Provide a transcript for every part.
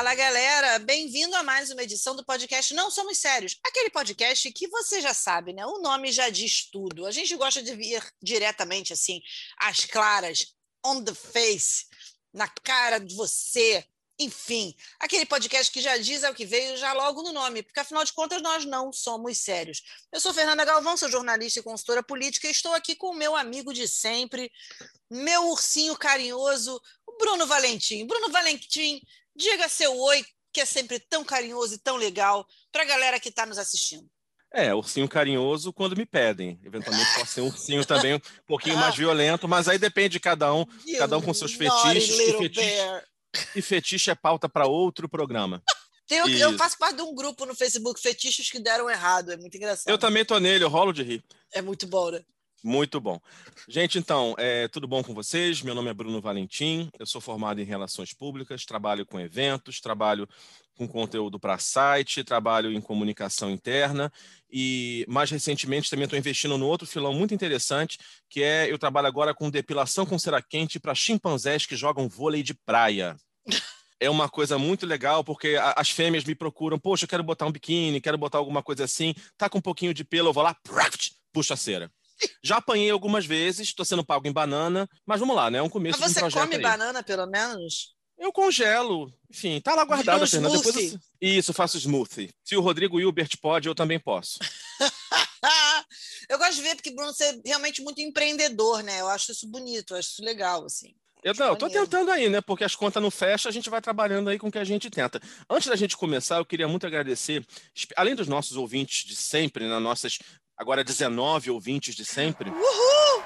Fala galera, bem-vindo a mais uma edição do podcast Não Somos Sérios, aquele podcast que você já sabe, né? O nome já diz tudo. A gente gosta de vir diretamente assim, às claras, on the face, na cara de você. Enfim, aquele podcast que já diz é o que veio já logo no nome, porque afinal de contas nós não somos sérios. Eu sou Fernanda Galvão, sou jornalista e consultora política e estou aqui com o meu amigo de sempre, meu ursinho carinhoso, o Bruno Valentim. Bruno Valentim, Diga seu oi, que é sempre tão carinhoso e tão legal, para a galera que está nos assistindo. É, ursinho carinhoso quando me pedem. Eventualmente pode ser um ursinho também um pouquinho mais violento, mas aí depende de cada um, you cada um com seus fetiches. E fetiche, e fetiche é pauta para outro programa. Eu, eu, faço parte de um grupo no Facebook, Fetiches que deram errado. É muito engraçado. Eu também tô nele, eu rolo de rir. É muito bom, né? Muito bom. Gente, então, é, tudo bom com vocês? Meu nome é Bruno Valentim, eu sou formado em Relações Públicas, trabalho com eventos, trabalho com conteúdo para site, trabalho em comunicação interna e, mais recentemente, também estou investindo no outro filão muito interessante, que é eu trabalho agora com depilação com cera quente para chimpanzés que jogam vôlei de praia. é uma coisa muito legal, porque as fêmeas me procuram, poxa, eu quero botar um biquíni, quero botar alguma coisa assim, tá com um pouquinho de pelo, eu vou lá, puxa a cera. Já apanhei algumas vezes, estou sendo pago em banana, mas vamos lá, né? É um começo mas de um projeto. Você come aí. banana, pelo menos? Eu congelo. Enfim, tá lá guardado, Fernanda. Depois eu... Isso, faço smoothie. Se o Rodrigo Hilbert pode, eu também posso. eu gosto de ver porque Bruno você é realmente muito empreendedor, né? Eu acho isso bonito, eu acho isso legal, assim. Eu não, tô tentando aí, né? Porque as contas não fecham, a gente vai trabalhando aí com o que a gente tenta. Antes da gente começar, eu queria muito agradecer, além dos nossos ouvintes de sempre, nas nossas agora 19 ouvintes de sempre. Uhul!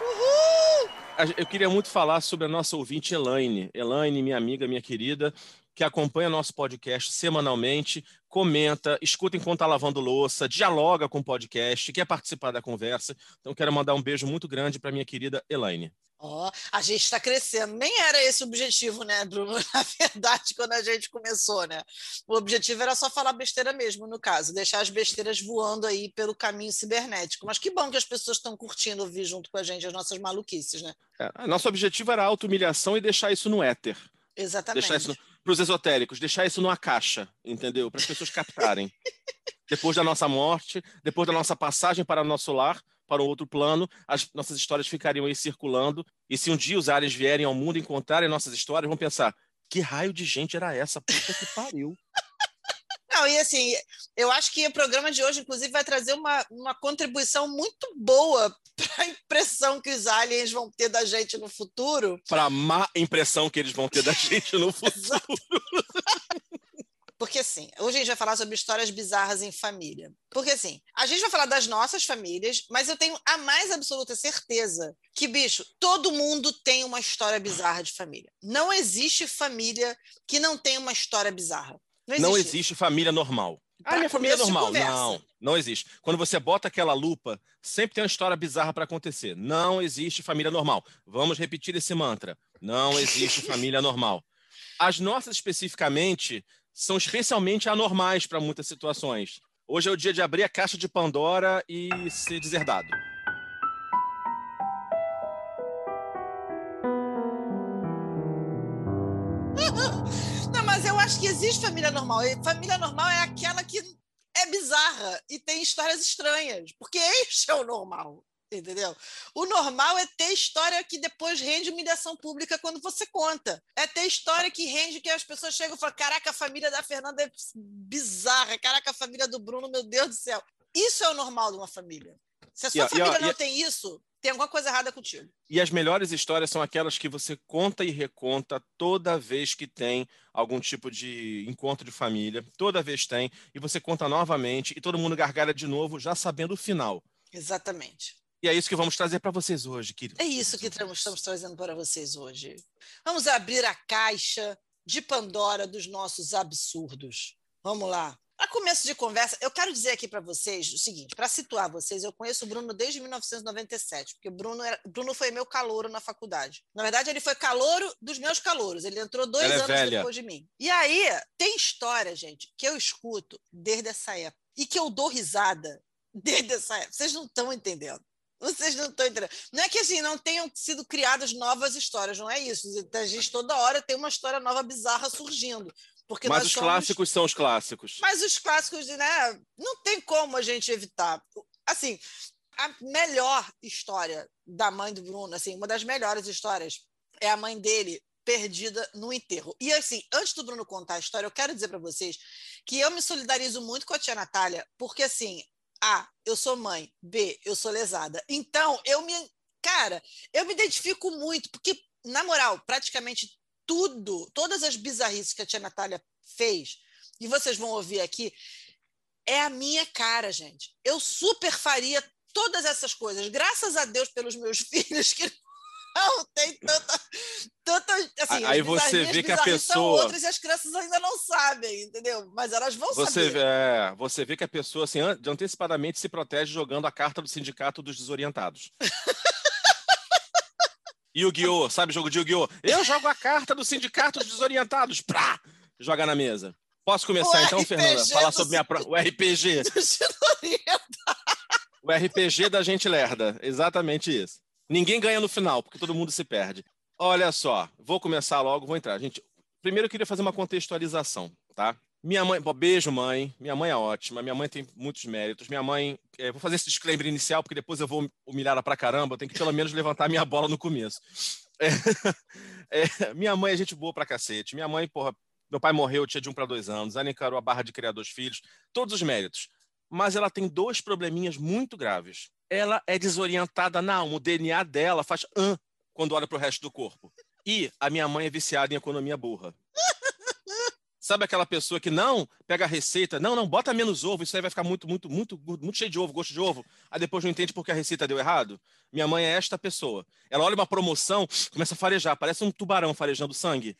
Uhul! Eu queria muito falar sobre a nossa ouvinte Elaine. Elaine, minha amiga, minha querida, que acompanha nosso podcast semanalmente, comenta, escuta enquanto está lavando louça, dialoga com o podcast, quer participar da conversa. Então, quero mandar um beijo muito grande para minha querida Elaine. Ó, oh, a gente está crescendo. Nem era esse o objetivo, né, Bruno? Na verdade, quando a gente começou, né? O objetivo era só falar besteira mesmo, no caso, deixar as besteiras voando aí pelo caminho cibernético. Mas que bom que as pessoas estão curtindo ouvir junto com a gente as nossas maluquices, né? É, nosso objetivo era a auto-humilhação e deixar isso no éter. Exatamente. Deixar isso para os esotéricos, deixar isso numa caixa, entendeu? Para as pessoas captarem. depois da nossa morte, depois da nossa passagem para o nosso lar, para um outro plano, as nossas histórias ficariam aí circulando. E se um dia os aliens vierem ao mundo encontrarem nossas histórias, vão pensar: que raio de gente era essa? Puta que pariu. Não, e assim, eu acho que o programa de hoje, inclusive, vai trazer uma, uma contribuição muito boa para a impressão que os aliens vão ter da gente no futuro. Para a má impressão que eles vão ter da gente no futuro. Porque assim, hoje a gente vai falar sobre histórias bizarras em família. Porque assim, a gente vai falar das nossas famílias, mas eu tenho a mais absoluta certeza que, bicho, todo mundo tem uma história bizarra de família. Não existe família que não tenha uma história bizarra. Não existe, não existe família normal. Ah, minha família é normal. Não, não existe. Quando você bota aquela lupa, sempre tem uma história bizarra para acontecer. Não existe família normal. Vamos repetir esse mantra. Não existe família normal. As nossas, especificamente, são especialmente anormais para muitas situações. Hoje é o dia de abrir a caixa de Pandora e ser deserdado. Acho que existe família normal. família normal é aquela que é bizarra e tem histórias estranhas, porque este é o normal entendeu? O normal é ter história que depois rende humilhação pública quando você conta. É ter história que rende que as pessoas chegam e falam: caraca, a família da Fernanda é bizarra, caraca, a família do Bruno, meu Deus do céu. Isso é o normal de uma família. Se a sua família não tem isso, tem alguma coisa errada contigo. E as melhores histórias são aquelas que você conta e reconta toda vez que tem algum tipo de encontro de família, toda vez tem, e você conta novamente e todo mundo gargalha de novo, já sabendo o final. Exatamente. E é isso que vamos trazer para vocês hoje, querido. É isso que estamos, estamos trazendo para vocês hoje. Vamos abrir a caixa de Pandora dos nossos absurdos. Vamos lá. Para começo de conversa, eu quero dizer aqui para vocês o seguinte: para situar vocês, eu conheço o Bruno desde 1997, porque o Bruno, era, Bruno foi meu calouro na faculdade. Na verdade, ele foi calouro dos meus calouros. Ele entrou dois Ela é anos é depois de mim. E aí, tem história, gente, que eu escuto desde essa época e que eu dou risada desde essa época. Vocês não estão entendendo. Vocês não estão entendendo. Não é que assim não tenham sido criadas novas histórias, não é isso. A gente toda hora tem uma história nova bizarra surgindo. Porque Mas os somos... clássicos são os clássicos. Mas os clássicos, né? Não tem como a gente evitar. Assim, a melhor história da mãe do Bruno, assim, uma das melhores histórias é a mãe dele perdida no enterro. E assim, antes do Bruno contar a história, eu quero dizer para vocês que eu me solidarizo muito com a tia Natália, porque assim, A, eu sou mãe, B, eu sou lesada. Então, eu me, cara, eu me identifico muito, porque na moral, praticamente tudo, todas as bizarrices que a tia Natália fez, e vocês vão ouvir aqui, é a minha cara, gente. Eu super faria todas essas coisas. Graças a Deus pelos meus filhos que não tem tanta. tanta assim, Aí você vê que a pessoa. outras e as crianças ainda não sabem, entendeu? Mas elas vão você, saber. É, você vê que a pessoa, assim, antecipadamente se protege jogando a carta do sindicato dos desorientados. Yu-Gi-Oh! Sabe jogo de Yu-Gi-Oh! Eu jogo a carta do Sindicato dos Desorientados. Prá! Joga na mesa. Posso começar o então, RPG Fernanda? Falar sobre minha pro... o RPG. o RPG da gente lerda. Exatamente isso. Ninguém ganha no final, porque todo mundo se perde. Olha só, vou começar logo, vou entrar. Gente, primeiro eu queria fazer uma contextualização, tá? Minha mãe, beijo, mãe. Minha mãe é ótima. Minha mãe tem muitos méritos. Minha mãe, é, vou fazer esse disclaimer inicial, porque depois eu vou humilhar ela pra caramba. Eu tenho que pelo menos levantar minha bola no começo. É, é, minha mãe é gente boa pra cacete. Minha mãe, porra, meu pai morreu, tinha de um para dois anos. Ela encarou a barra de criar dois filhos. Todos os méritos. Mas ela tem dois probleminhas muito graves. Ela é desorientada na alma. O DNA dela faz an quando olha pro resto do corpo. E a minha mãe é viciada em economia burra. Sabe aquela pessoa que não pega a receita, não, não, bota menos ovo, isso aí vai ficar muito, muito, muito, muito cheio de ovo, gosto de ovo. Aí depois não entende porque a receita deu errado? Minha mãe é esta pessoa. Ela olha uma promoção, começa a farejar, parece um tubarão farejando sangue.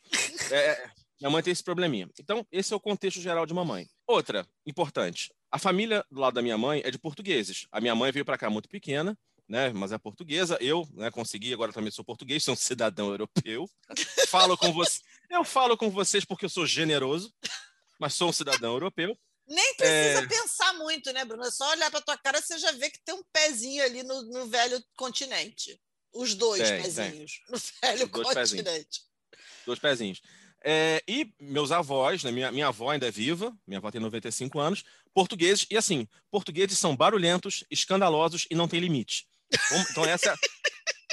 É, é, minha mãe tem esse probleminha. Então, esse é o contexto geral de mamãe. Outra, importante. A família do lado da minha mãe é de portugueses. A minha mãe veio para cá muito pequena, né, mas é portuguesa. Eu né, consegui, agora também sou português, sou um cidadão europeu. Falo com você. Eu falo com vocês porque eu sou generoso, mas sou um cidadão europeu. Nem precisa é... pensar muito, né, Bruno? É só olhar para tua cara você já vê que tem um pezinho ali no, no velho continente. Os dois tem, pezinhos tem. no velho dois continente. Pezinhos. Dois pezinhos. É, e meus avós, né, minha, minha avó ainda é viva, minha avó tem 95 anos, portugueses, e assim, portugueses são barulhentos, escandalosos e não tem limite. Então, essa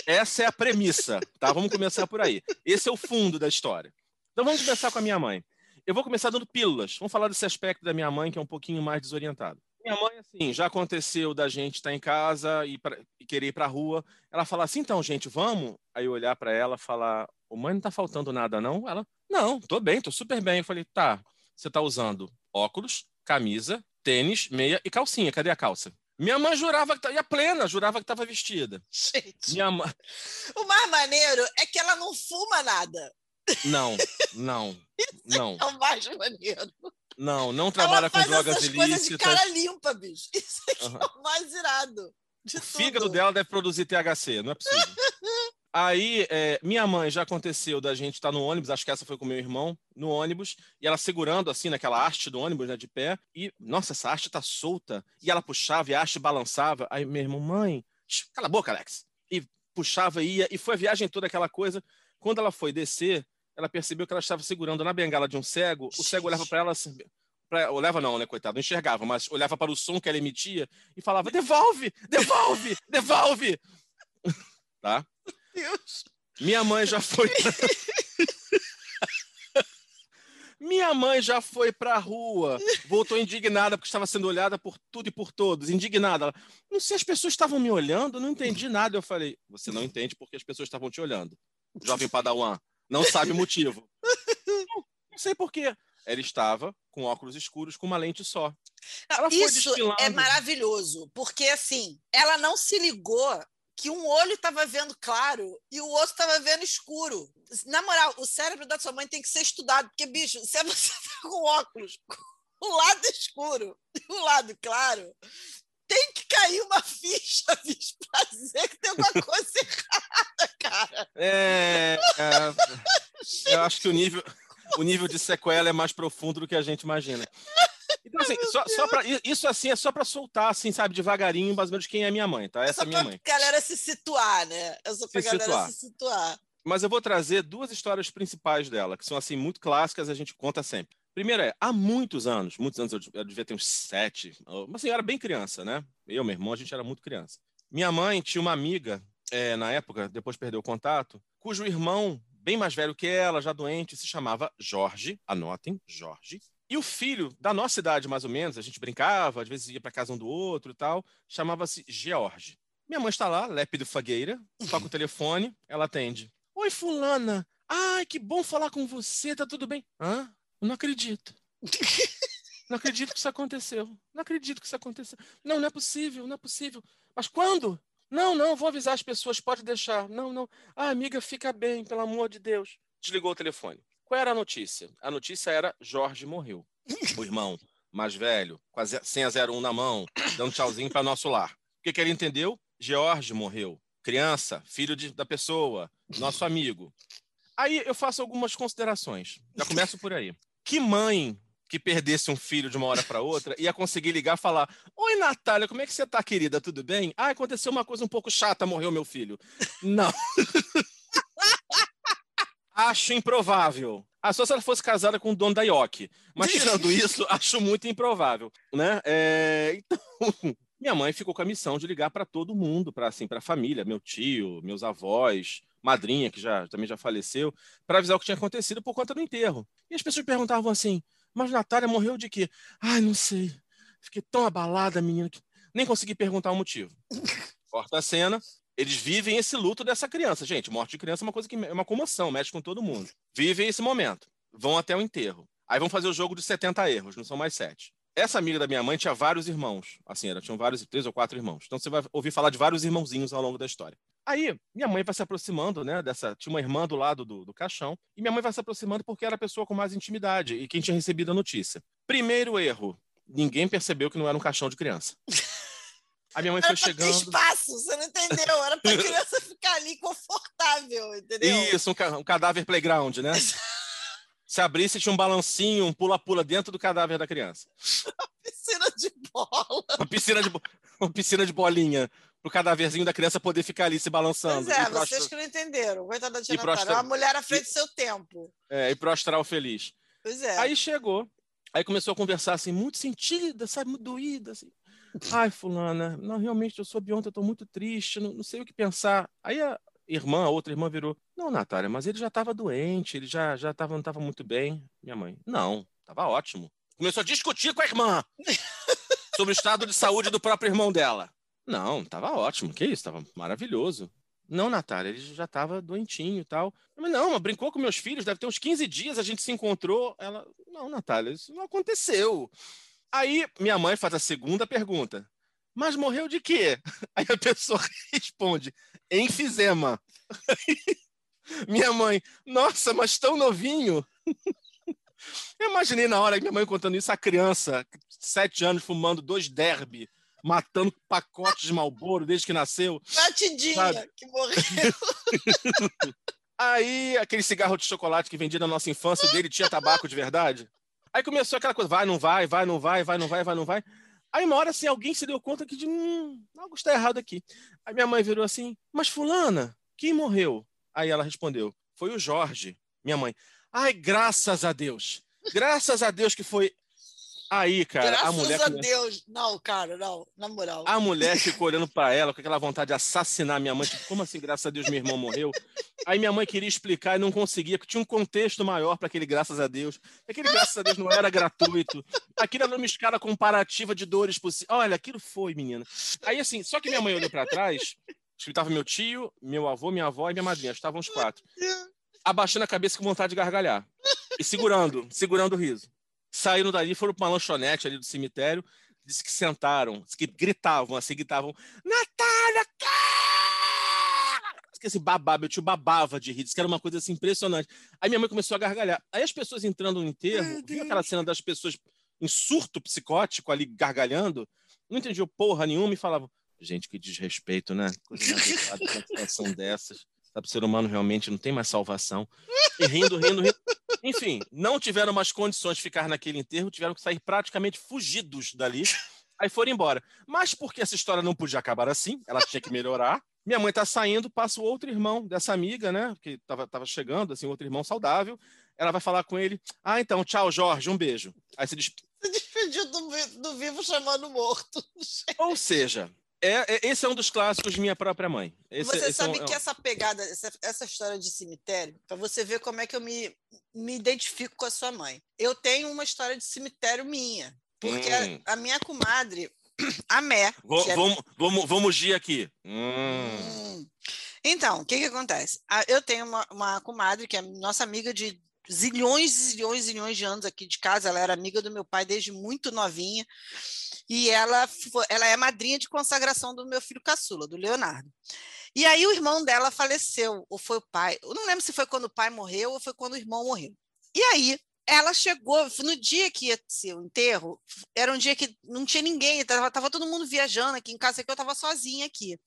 essa é a premissa, tá? Vamos começar por aí. Esse é o fundo da história. Então vamos começar com a minha mãe. Eu vou começar dando pílulas. Vamos falar desse aspecto da minha mãe que é um pouquinho mais desorientado. Minha mãe, assim, já aconteceu da gente estar em casa e, pra, e querer ir para a rua. Ela fala assim, então, gente, vamos? Aí eu olhar para ela e falar, ô mãe, não tá faltando nada, não? Ela, não, tô bem, tô super bem. Eu falei, tá, você tá usando óculos, camisa, tênis, meia e calcinha. Cadê a calça? Minha mãe jurava que ia plena, jurava que estava vestida. Gente. Minha mãe... O mais maneiro é que ela não fuma nada. Não, não, não. É o mais maneiro. Não, não trabalha com drogas ilícitas. Coisa de cara limpa, bicho. Isso aqui uhum. é o mais irado. De o tudo. fígado dela deve produzir THC, não é possível. Aí, é, minha mãe já aconteceu da gente estar tá no ônibus, acho que essa foi com meu irmão, no ônibus, e ela segurando assim naquela haste do ônibus, né, de pé, e, nossa, essa haste tá solta, e ela puxava e a haste balançava. Aí meu irmão, mãe, cala a boca, Alex. E puxava e ia, e foi a viagem toda aquela coisa. Quando ela foi descer, ela percebeu que ela estava segurando na bengala de um cego, o cego olhava para ela assim, pra, olhava não, né, coitado, não enxergava, mas olhava para o som que ela emitia e falava: devolve, devolve, devolve. tá? Deus. Minha mãe já foi. Minha mãe já foi para a rua, voltou indignada porque estava sendo olhada por tudo e por todos, indignada. não sei, as pessoas estavam me olhando, não entendi nada. Eu falei, você não entende porque as pessoas estavam te olhando. Jovem Padawan, não sabe o motivo. não, não sei por quê. Ela estava com óculos escuros com uma lente só. Isso é maravilhoso, porque assim, ela não se ligou que um olho estava vendo claro e o outro estava vendo escuro. Na moral, o cérebro da sua mãe tem que ser estudado, porque, bicho, se você tá com óculos, o lado escuro e o lado claro, tem que cair uma ficha, bicho, para dizer que tem alguma coisa errada, cara. É, é, eu acho que o nível, o nível de sequela é mais profundo do que a gente imagina. Então, assim, só, só pra, isso assim é só para soltar, assim, sabe, devagarinho, mais ou menos quem é minha mãe, tá? Essa é minha mãe. galera se situar, né? É só pra se galera situar. se situar. Mas eu vou trazer duas histórias principais dela, que são, assim, muito clássicas, a gente conta sempre. Primeiro é, há muitos anos, muitos anos, eu, devia ter uns sete, mas eu era bem criança, né? Eu, meu irmão, a gente era muito criança. Minha mãe tinha uma amiga, é, na época, depois perdeu o contato, cujo irmão, bem mais velho que ela, já doente, se chamava Jorge, anotem, Jorge. E o filho, da nossa idade mais ou menos, a gente brincava, às vezes ia para casa um do outro e tal, chamava-se George. Minha mãe está lá, lépido fagueira, toca o telefone, ela atende. Oi, fulana. Ai, que bom falar com você, tá tudo bem? Hã? Eu não acredito. Não acredito que isso aconteceu. Não acredito que isso aconteceu. Não, não é possível, não é possível. Mas quando? Não, não, vou avisar as pessoas, pode deixar. Não, não. Ah, amiga, fica bem, pelo amor de Deus. Desligou o telefone. Qual era a notícia? A notícia era Jorge morreu. O irmão mais velho, com a senha 01 na mão, dando tchauzinho para nosso lar. O que, que ele entendeu? Jorge morreu. Criança, filho de, da pessoa, nosso amigo. Aí eu faço algumas considerações. Já começo por aí. Que mãe que perdesse um filho de uma hora para outra ia conseguir ligar e falar: Oi, Natália, como é que você tá, querida? Tudo bem? Ah, aconteceu uma coisa um pouco chata, morreu meu filho. Não. acho improvável. Ah, só se ela fosse casada com o dono da IOC. Mas tirando isso, acho muito improvável, né? É... Então, minha mãe ficou com a missão de ligar para todo mundo, para assim, para a família, meu tio, meus avós, madrinha que já também já faleceu, para avisar o que tinha acontecido por conta do enterro. E as pessoas perguntavam assim: "Mas Natália morreu de quê?" "Ai, não sei. Fiquei tão abalada, menina, que nem consegui perguntar o motivo." Corta a cena, eles vivem esse luto dessa criança. Gente, morte de criança é uma coisa que é uma comoção, mexe com todo mundo. Vivem esse momento. Vão até o enterro. Aí vão fazer o jogo de 70 erros, não são mais sete. Essa amiga da minha mãe tinha vários irmãos. Assim, ela tinha vários, três ou quatro irmãos. Então você vai ouvir falar de vários irmãozinhos ao longo da história. Aí, minha mãe vai se aproximando, né, dessa... Tinha uma irmã do lado do, do caixão. E minha mãe vai se aproximando porque era a pessoa com mais intimidade e quem tinha recebido a notícia. Primeiro erro. Ninguém percebeu que não era um caixão de criança. A minha mãe foi chegando. espaço, você não entendeu? Era para a criança ficar ali confortável, entendeu? Isso, um, ca um cadáver playground, né? Se abrisse, tinha um balancinho, um pula-pula dentro do cadáver da criança. Uma piscina de bola. Uma piscina de, uma piscina de bolinha. Pro cadáverzinho da criança poder ficar ali se balançando. Pois é, vocês que não entenderam. Coitada da tia Natália, uma mulher à frente do seu tempo. É, e pro astral feliz. Pois é. Aí chegou, aí começou a conversar assim, muito sentida, sabe, muito doída, assim. Ai, fulana, não, realmente eu sou ontem, eu tô muito triste, não, não, sei o que pensar. Aí a irmã, a outra irmã virou, não, Natália, mas ele já estava doente, ele já, já tava, não estava muito bem. Minha mãe, não, estava ótimo. Começou a discutir com a irmã sobre o estado de saúde do próprio irmão dela. Não, estava ótimo, que isso, estava maravilhoso. Não, Natália, ele já estava doentinho e tal. Mas não, brincou com meus filhos, deve ter uns 15 dias, a gente se encontrou. Ela, não, Natália, isso não aconteceu. Aí minha mãe faz a segunda pergunta. Mas morreu de quê? Aí a pessoa responde: enfisema. minha mãe, nossa, mas tão novinho. Eu imaginei na hora que minha mãe contando isso, a criança, sete anos, fumando dois derby, matando pacotes de malboro desde que nasceu. Batidinha, sabe? que morreu. Aí, aquele cigarro de chocolate que vendia na nossa infância, dele tinha tabaco de verdade. Aí começou aquela coisa, vai, não vai, vai, não vai, vai, não vai, vai, não vai. Aí uma hora assim, alguém se deu conta que de hum, algo está errado aqui. Aí minha mãe virou assim, mas fulana, quem morreu? Aí ela respondeu, foi o Jorge. Minha mãe, ai, graças a Deus. Graças a Deus que foi Aí, cara, Graças a mulher. Graças a Deus. Não, cara, não, na moral. A mulher ficou olhando para ela com aquela vontade de assassinar minha mãe. Tipo, como assim, graças a Deus, meu irmão morreu? Aí minha mãe queria explicar e não conseguia, porque tinha um contexto maior para aquele graças a Deus. Aquele graças a Deus não era gratuito. Aquilo era uma escala comparativa de dores possíveis. Olha, aquilo foi, menina. Aí, assim, só que minha mãe olhou para trás, estava meu tio, meu avô, minha avó e minha madrinha. Estavam os quatro. Abaixando a cabeça com vontade de gargalhar. E segurando, segurando o riso saíram dali, foram para uma lanchonete ali do cemitério, disse que sentaram, disse que gritavam, assim, gritavam, Natália, que esse babava, meu tio babava de rir, disse que era uma coisa assim impressionante. Aí minha mãe começou a gargalhar. Aí as pessoas entrando no enterro, viu aquela cena das pessoas em surto psicótico ali gargalhando, não entendiam porra nenhuma e falavam, gente, que desrespeito, né? Coisa uma situação dessas. Sabe, o ser humano realmente não tem mais salvação. E rindo, rindo, rindo. Enfim, não tiveram mais condições de ficar naquele enterro, tiveram que sair praticamente fugidos dali. Aí foram embora. Mas porque essa história não podia acabar assim, ela tinha que melhorar. Minha mãe tá saindo, passa o outro irmão dessa amiga, né? Que tava, tava chegando, assim, outro irmão saudável. Ela vai falar com ele: Ah, então, tchau, Jorge, um beijo. Aí se despediu. Se despediu do, do vivo chamando morto. Ou seja, é, é, esse é um dos clássicos de minha própria mãe. Esse, você esse sabe é um, que essa pegada, essa, essa história de cemitério, para você ver como é que eu me, me identifico com a sua mãe. Eu tenho uma história de cemitério minha. Porque hum. a, a, minha comadre, a Mé. Vou, é... vamos, vamos, vamos ir aqui. Hum. Hum. Então, o que, que acontece? Eu tenho uma, uma comadre que é nossa amiga de zilhões e zilhões e zilhões de anos aqui de casa. Ela era amiga do meu pai desde muito novinha e ela, ela é madrinha de consagração do meu filho caçula, do Leonardo. E aí o irmão dela faleceu, ou foi o pai, eu não lembro se foi quando o pai morreu ou foi quando o irmão morreu. E aí ela chegou, no dia que ia ser o enterro, era um dia que não tinha ninguém, estava tava todo mundo viajando aqui em casa, que eu estava sozinha aqui.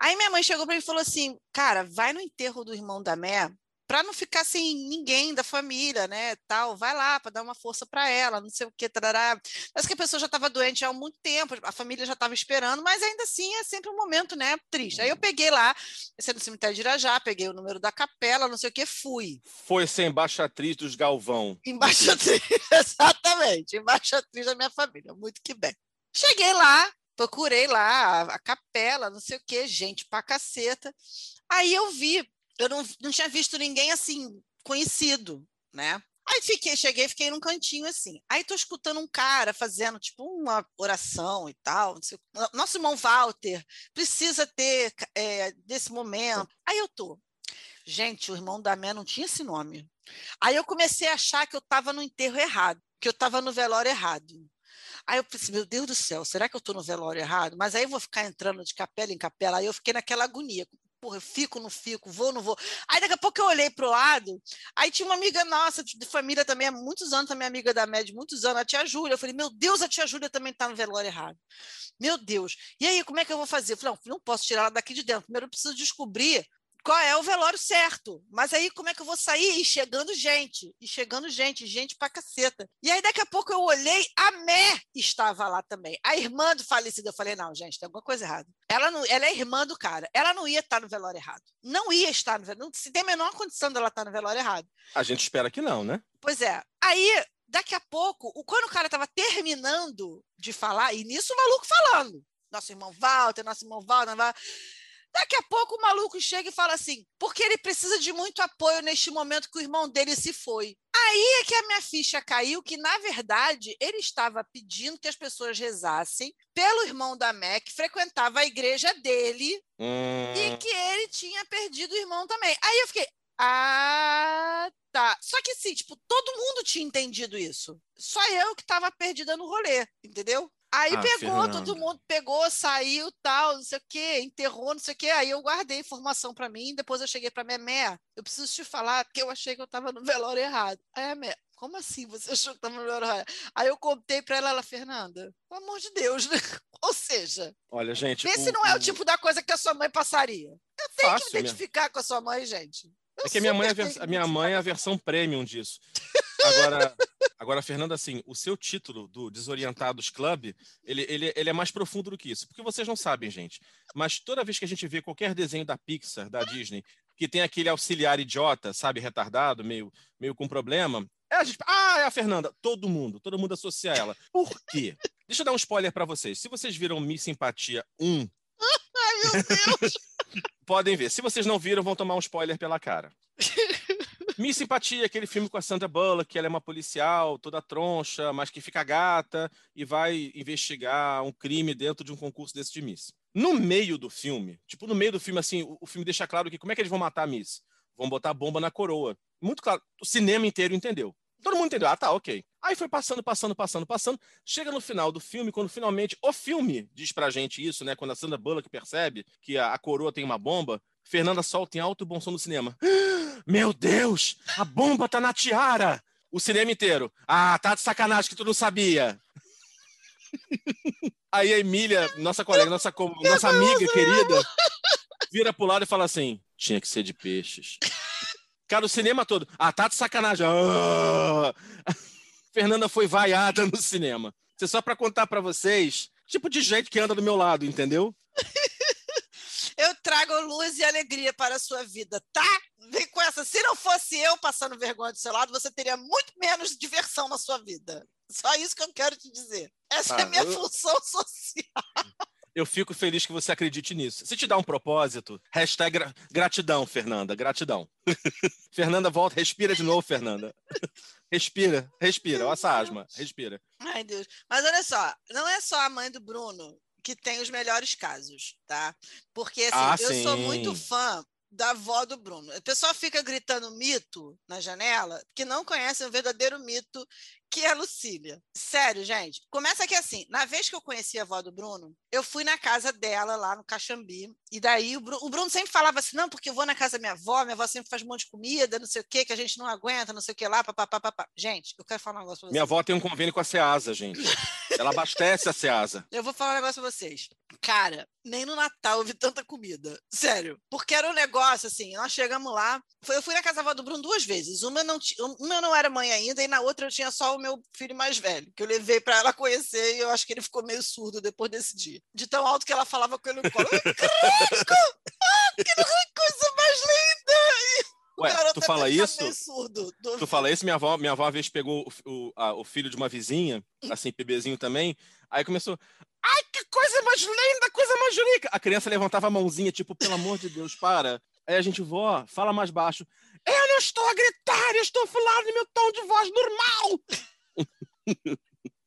Aí minha mãe chegou para mim e falou assim, cara, vai no enterro do irmão da Mé, para não ficar sem ninguém da família, né, tal, vai lá para dar uma força para ela, não sei o que, tarará. Mas que a pessoa já estava doente há muito tempo, a família já estava esperando, mas ainda assim é sempre um momento, né, triste. Aí eu uhum. peguei lá, esse é no cemitério de Irajá, peguei o número da capela, não sei o que, fui. Foi ser embaixatriz dos Galvão. Embaixatriz, exatamente, embaixatriz da minha família, muito que bem. Cheguei lá, procurei lá a, a capela, não sei o que, gente pra caceta. Aí eu vi eu não, não tinha visto ninguém assim, conhecido, né? Aí fiquei, cheguei, fiquei num cantinho assim. Aí tô escutando um cara fazendo tipo uma oração e tal. Nosso irmão Walter precisa ter é, desse momento. Aí eu tô. Gente, o irmão da Mé não tinha esse nome. Aí eu comecei a achar que eu estava no enterro errado, que eu estava no velório errado. Aí eu pensei, meu Deus do céu, será que eu estou no velório errado? Mas aí eu vou ficar entrando de capela em capela. Aí eu fiquei naquela agonia porra, eu fico, não fico, vou, não vou. Aí daqui a pouco eu olhei pro lado, aí tinha uma amiga nossa, de família também, há muitos anos, também amiga da média, muitos anos, a tia Júlia. Eu falei, meu Deus, a tia Júlia também tá no velório errado. Meu Deus. E aí, como é que eu vou fazer? Eu falei, não, não posso tirar ela daqui de dentro. Primeiro eu preciso descobrir qual é o velório certo. Mas aí como é que eu vou sair? E chegando gente, e chegando gente, gente pra caceta. E aí daqui a pouco eu olhei, a Mé estava lá também. A irmã do falecido, eu falei, não, gente, tem alguma coisa errada. Ela, não, ela é irmã do cara, ela não ia estar no velório errado. Não ia estar no velório, se tem a menor condição dela estar no velório errado. A gente espera que não, né? Pois é. Aí, daqui a pouco, quando o cara estava terminando de falar, e nisso o maluco falando, nosso irmão Walter, nosso irmão Walter, Walter Daqui a pouco o maluco chega e fala assim, porque ele precisa de muito apoio neste momento que o irmão dele se foi. Aí é que a minha ficha caiu, que na verdade ele estava pedindo que as pessoas rezassem pelo irmão da Mac, frequentava a igreja dele hum. e que ele tinha perdido o irmão também. Aí eu fiquei, ah, tá. Só que assim, tipo, todo mundo tinha entendido isso. Só eu que estava perdida no rolê, entendeu? Aí ah, pegou, todo mundo pegou, saiu, tal, não sei o quê, enterrou, não sei o quê. Aí eu guardei informação para mim, depois eu cheguei para minha Mé, eu preciso te falar que eu achei que eu estava no velório errado. Aí a Mé, como assim você achou que estava no velório errado? Aí eu contei para ela, ela, Fernanda, pelo amor de Deus, né? Ou seja, olha, gente, esse o, não é o, o tipo da coisa que a sua mãe passaria. Eu tenho Fácil, que me identificar minha... com a sua mãe, gente. Eu é que a minha mãe é a, a minha mãe é a versão premium disso. Agora, agora, Fernando, assim, o seu título do Desorientados Club, ele, ele, ele é mais profundo do que isso. Porque vocês não sabem, gente. Mas toda vez que a gente vê qualquer desenho da Pixar, da Disney, que tem aquele auxiliar idiota, sabe, retardado, meio, meio com problema, é a gente, ah, é a Fernanda. Todo mundo, todo mundo associa ela. Por quê? Deixa eu dar um spoiler para vocês. Se vocês viram Miss Simpatia 1, Ai, meu Deus! Podem ver. Se vocês não viram, vão tomar um spoiler pela cara. Miss Simpatia, aquele filme com a Sandra Bullock, que ela é uma policial, toda troncha, mas que fica gata e vai investigar um crime dentro de um concurso desse de Miss. No meio do filme, tipo, no meio do filme, assim, o, o filme deixa claro que como é que eles vão matar a Miss? Vão botar bomba na coroa. Muito claro, o cinema inteiro entendeu. Todo mundo entendeu. Ah, tá, ok. Aí foi passando, passando, passando, passando. Chega no final do filme, quando finalmente o filme diz pra gente isso, né? Quando a Sandra Bullock percebe que a, a coroa tem uma bomba, Fernanda solta em alto e bom som no cinema. Meu Deus, a bomba tá na tiara! O cinema inteiro. Ah, tá de sacanagem que tu não sabia. Aí a Emília, nossa colega, nossa, nossa amiga querida, vira pro lado e fala assim: Tinha que ser de peixes. Cara, o cinema todo. Ah, tá de sacanagem. Ah! Fernanda foi vaiada no cinema. Isso é só para contar para vocês, tipo de gente que anda do meu lado, entendeu? eu trago luz e alegria para a sua vida, tá? Vem com essa. Se não fosse eu passando vergonha do seu lado, você teria muito menos diversão na sua vida. Só isso que eu quero te dizer. Essa é a minha eu... função social. Eu fico feliz que você acredite nisso. Se te dá um propósito, hashtag gra gratidão, Fernanda, gratidão. Fernanda, volta, respira de novo, Fernanda. respira, respira, olha essa asma, respira. Ai, Deus. Mas olha só, não é só a mãe do Bruno que tem os melhores casos, tá? Porque assim, ah, eu sim. sou muito fã da avó do Bruno. O pessoal fica gritando mito na janela, que não conhece o verdadeiro mito que é Lucília. Sério, gente. Começa aqui assim. Na vez que eu conheci a avó do Bruno, eu fui na casa dela, lá no Caxambi. E daí o Bruno, o Bruno, sempre falava assim: não, porque eu vou na casa da minha avó, minha avó sempre faz um monte de comida, não sei o quê, que a gente não aguenta, não sei o que lá, papapá. Gente, eu quero falar um negócio pra vocês. Minha avó tem um convênio com a Ceasa, gente. Ela abastece a Ceasa. Eu vou falar um negócio pra vocês. Cara, nem no Natal eu vi tanta comida. Sério. Porque era um negócio assim, nós chegamos lá. Eu fui na casa da avó do Bruno duas vezes. Uma, não, uma eu não era mãe ainda, e na outra eu tinha só o meu filho mais velho, que eu levei para ela conhecer, e eu acho que ele ficou meio surdo depois desse dia. De tão alto que ela falava com ele no colo. Ah, que coisa mais linda! Ué, tu fala isso? Tu fala isso? Minha avó, minha avó uma vez pegou o, o, a, o filho de uma vizinha, assim, bebezinho também, aí começou. Ai, que coisa mais linda, coisa mais rica! A criança levantava a mãozinha, tipo, pelo amor de Deus, para. Aí a gente, vó, fala mais baixo. Eu não estou a gritar, eu estou falando no meu tom de voz normal.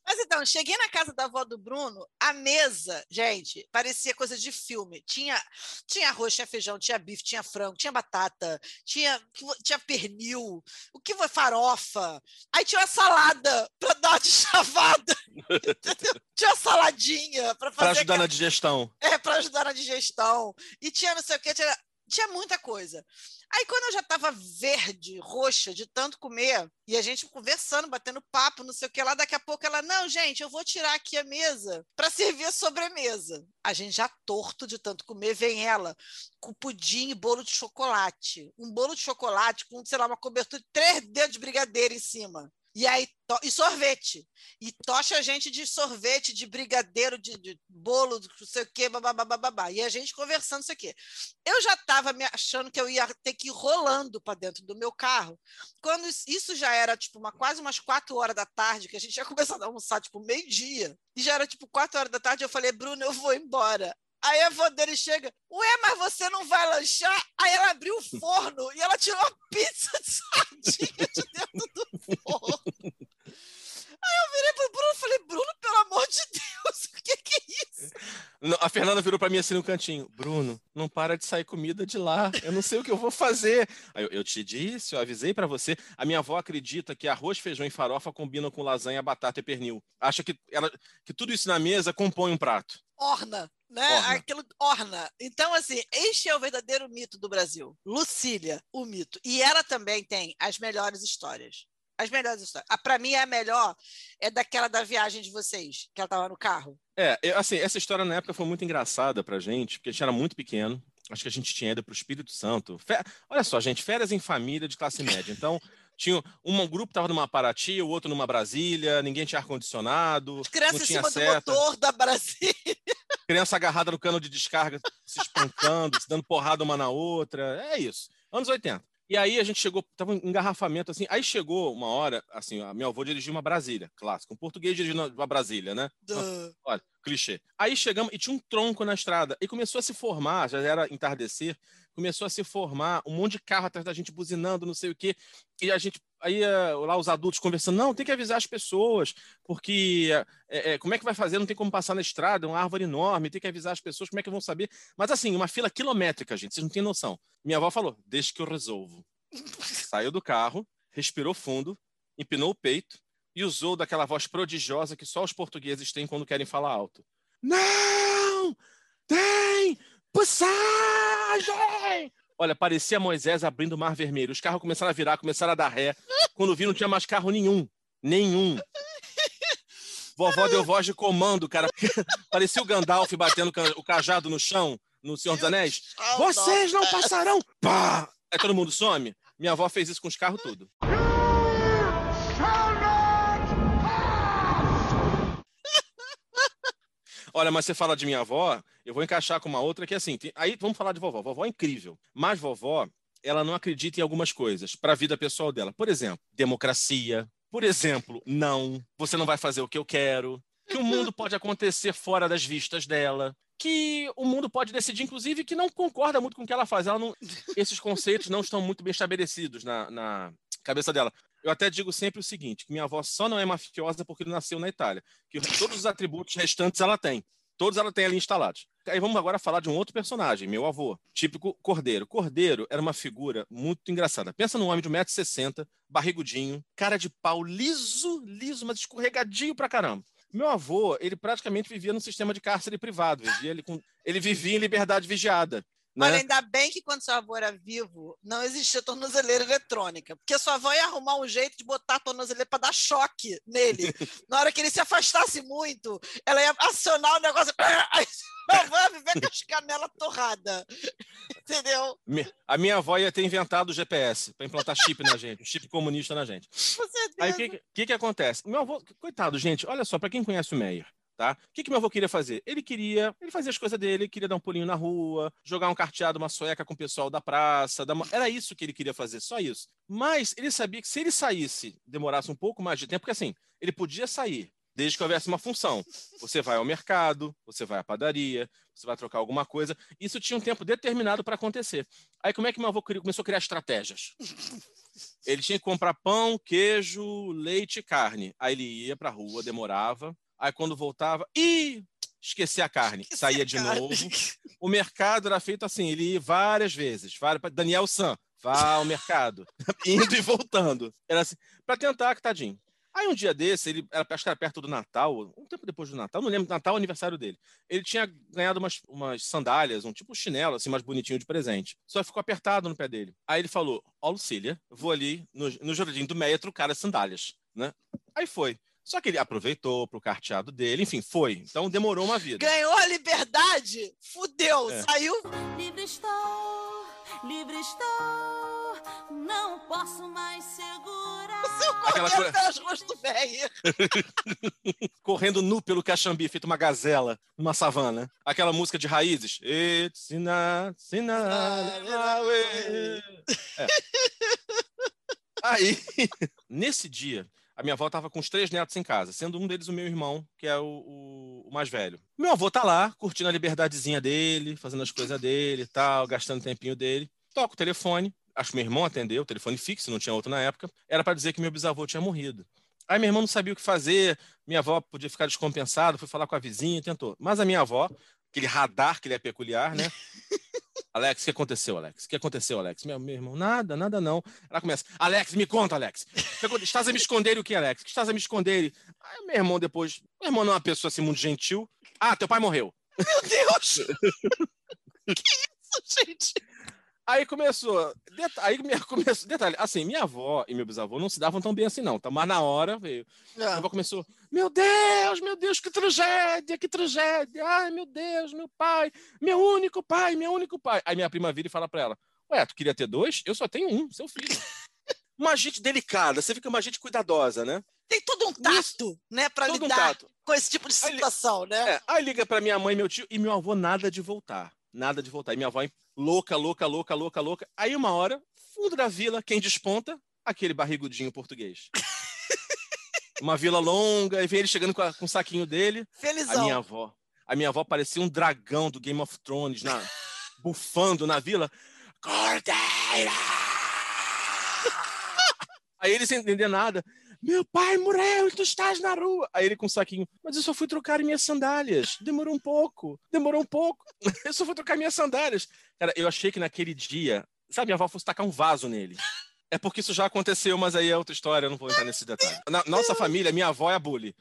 Mas então, cheguei na casa da avó do Bruno, a mesa, gente, parecia coisa de filme. Tinha, tinha arroz, tinha feijão, tinha bife, tinha frango, tinha batata, tinha, tinha pernil, o que foi farofa. Aí tinha uma salada para dar de chavada. tinha uma saladinha para fazer. Para ajudar aquela... na digestão. É, para ajudar na digestão. E tinha não sei o que, tinha tinha muita coisa. Aí, quando eu já estava verde, roxa, de tanto comer, e a gente conversando, batendo papo, não sei o que lá, daqui a pouco ela, não, gente, eu vou tirar aqui a mesa para servir a sobremesa. A gente já torto de tanto comer, vem ela com pudim e bolo de chocolate. Um bolo de chocolate com, sei lá, uma cobertura de três dedos de brigadeiro em cima. E aí, e sorvete. E tocha a gente de sorvete, de brigadeiro, de, de bolo, não sei o quê, babá. E a gente conversando isso aqui. Eu já estava me achando que eu ia ter que ir rolando para dentro do meu carro. Quando isso já era tipo uma, quase umas quatro horas da tarde, que a gente ia começar a almoçar tipo meio-dia. E já era tipo quatro horas da tarde, eu falei, Bruno, eu vou embora. Aí a avó dele chega, ué, mas você não vai lanchar? Aí ela abriu o forno e ela tirou a pizza de sardinha de dentro do forno. Aí eu virei pro Bruno e falei, Bruno, pelo amor de Deus, o que, que é isso? A Fernanda virou para mim assim no cantinho, Bruno, não para de sair comida de lá, eu não sei o que eu vou fazer. Aí eu, eu te disse, eu avisei para você. A minha avó acredita que arroz, feijão e farofa combinam com lasanha, batata e pernil. Acha que, ela, que tudo isso na mesa compõe um prato. Orna né? Orna. Aquilo orna. Então, assim, este é o verdadeiro mito do Brasil. Lucília, o mito. E ela também tem as melhores histórias. As melhores histórias. Ah, Para mim, é a melhor é daquela da viagem de vocês, que ela estava no carro. É, assim, essa história na época foi muito engraçada pra gente, porque a gente era muito pequeno. Acho que a gente tinha ido para o Espírito Santo. Olha só, gente, férias em família de classe média. Então, tinha um grupo estava numa Paraty, o outro numa Brasília, ninguém tinha ar-condicionado. Criança não tinha em cima seta. do motor da Brasília. Criança agarrada no cano de descarga, se espancando, se dando porrada uma na outra. É isso. Anos 80. E aí a gente chegou, tava um engarrafamento assim. Aí chegou uma hora, assim, a meu avô dirigiu uma Brasília, clássico. Um português dirigindo uma Brasília, né? Duh. Olha, clichê. Aí chegamos e tinha um tronco na estrada. E começou a se formar, já era entardecer, começou a se formar um monte de carro atrás da gente buzinando, não sei o quê. E a gente aí eh, lá os adultos conversando, não, tem que avisar as pessoas, porque é, é, como é que vai fazer? Não tem como passar na estrada, é uma árvore enorme, tem que avisar as pessoas, como é que vão saber? Mas assim, uma fila quilométrica, gente, vocês não têm noção. Minha avó falou, deixa que eu resolvo. Saiu do carro, respirou fundo, empinou o peito e usou daquela voz prodigiosa que só os portugueses têm quando querem falar alto. Não! Tem passagem! Olha, parecia Moisés abrindo o Mar Vermelho. Os carros começaram a virar, começaram a dar ré. Quando vi, não tinha mais carro nenhum. Nenhum. Vovó deu voz de comando, cara. Parecia o Gandalf batendo o cajado no chão. no Senhor dos Anéis? Vocês não passarão! Pá! Aí todo mundo some. Minha avó fez isso com os carros tudo. Olha, mas você fala de minha avó, eu vou encaixar com uma outra que é assim. Tem... Aí vamos falar de vovó. Vovó é incrível. Mas vovó, ela não acredita em algumas coisas para a vida pessoal dela. Por exemplo, democracia. Por exemplo, não. Você não vai fazer o que eu quero. Que o mundo pode acontecer fora das vistas dela que o mundo pode decidir, inclusive, que não concorda muito com o que ela faz. Ela não, esses conceitos não estão muito bem estabelecidos na, na cabeça dela. Eu até digo sempre o seguinte: que minha avó só não é mafiosa porque nasceu na Itália, que todos os atributos restantes ela tem. Todos ela tem ali instalados. Aí vamos agora falar de um outro personagem, meu avô, típico Cordeiro. Cordeiro era uma figura muito engraçada. Pensa num homem de 1,60m, barrigudinho, cara de pau liso, liso, mas escorregadinho pra caramba. Meu avô, ele praticamente vivia num sistema de cárcere privado. Vivia, ele, com, ele vivia em liberdade vigiada. Né? Olha, ainda bem que quando seu avô era vivo, não existia tornozeleira eletrônica. Porque sua avó ia arrumar um jeito de botar a tornozeleira para dar choque nele. Na hora que ele se afastasse muito, ela ia acionar o negócio. Aí sua avó ia viver com as canelas torradas. Entendeu? A minha avó ia ter inventado o GPS para implantar chip na gente, chip comunista na gente. Aí o que, que, que acontece? Meu avô, coitado, gente, olha só, para quem conhece o Meyer, Tá? O que, que meu avô queria fazer? Ele queria, ele fazia as coisas dele, queria dar um pulinho na rua, jogar um carteado, uma sueca com o pessoal da praça, uma... era isso que ele queria fazer, só isso. Mas ele sabia que se ele saísse, demorasse um pouco mais de tempo, porque assim, ele podia sair, desde que houvesse uma função. Você vai ao mercado, você vai à padaria, você vai trocar alguma coisa. Isso tinha um tempo determinado para acontecer. Aí como é que meu avô começou a criar estratégias? Ele tinha que comprar pão, queijo, leite e carne. Aí ele ia para a rua, demorava, Aí quando voltava, e esqueci a carne, esqueci saía a de carne. novo. O mercado era feito assim, ele ia várias vezes. Daniel San, vá ao mercado, indo e voltando. Era assim, para tentar, tadinho. Aí um dia desse, ele era, acho que era perto do Natal, um tempo depois do Natal, não lembro, Natal aniversário dele. Ele tinha ganhado umas, umas sandálias, um tipo chinelo, assim, mais bonitinho de presente. Só ficou apertado no pé dele. Aí ele falou: Ó, Lucília, vou ali no, no jardim do Meia trocar as sandálias, né? Aí foi. Só que ele aproveitou pro carteado dele, enfim, foi. Então demorou uma vida. Ganhou a liberdade? Fudeu, é. saiu. Livre estou, livre estou, não posso mais segurar. O seu Aquela coisa... pelas ruas do Correndo nu pelo Caxambi, feito uma gazela, numa savana. Aquela música de raízes. It's not, é. Aí, nesse dia, a minha avó estava com os três netos em casa, sendo um deles o meu irmão, que é o, o, o mais velho. Meu avô tá lá, curtindo a liberdadezinha dele, fazendo as coisas dele e tal, gastando o tempinho dele. Toca o telefone, acho que meu irmão atendeu, telefone fixo, não tinha outro na época, era para dizer que meu bisavô tinha morrido. Aí meu irmão não sabia o que fazer, minha avó podia ficar descompensada, foi falar com a vizinha, tentou. Mas a minha avó, aquele radar que ele é peculiar, né? Alex, o que aconteceu, Alex? O que aconteceu, Alex? Meu, meu irmão, nada, nada não. Ela começa, Alex, me conta, Alex. Estás a me esconder o que, Alex? Que estás a me esconder? Aí meu irmão depois, meu irmão não é uma pessoa assim muito gentil. Ah, teu pai morreu. Meu Deus! que isso, gente? Aí começou, aí começou, detalhe, assim, minha avó e meu bisavô não se davam tão bem assim não, tá? mas na hora veio, é. minha avó começou, meu Deus, meu Deus, que tragédia, que tragédia, ai meu Deus, meu pai, meu único pai, meu único pai. Aí minha prima vira e fala para ela, ué, tu queria ter dois? Eu só tenho um, seu filho. uma gente delicada, você fica uma gente cuidadosa, né? Tem todo um tato, Isso, né, para lidar um com esse tipo de situação, aí, né? É, aí liga para minha mãe e meu tio, e meu avô nada de voltar nada de voltar. E minha avó louca, louca, louca, louca, louca. Aí uma hora, fundo da vila, quem desponta? Aquele barrigudinho português. uma vila longa, e vem ele chegando com, a, com o saquinho dele. Felizão. A minha avó. A minha avó parecia um dragão do Game of Thrones, na, bufando na vila. Cordeira! Aí ele sem entender nada. Meu pai morreu e tu estás na rua. Aí ele com um saquinho, mas eu só fui trocar minhas sandálias. Demorou um pouco, demorou um pouco. Eu só fui trocar minhas sandálias. Cara, eu achei que naquele dia, sabe, minha avó fosse tacar um vaso nele. É porque isso já aconteceu, mas aí é outra história, eu não vou entrar nesse detalhe. Na nossa família, minha avó é a bully.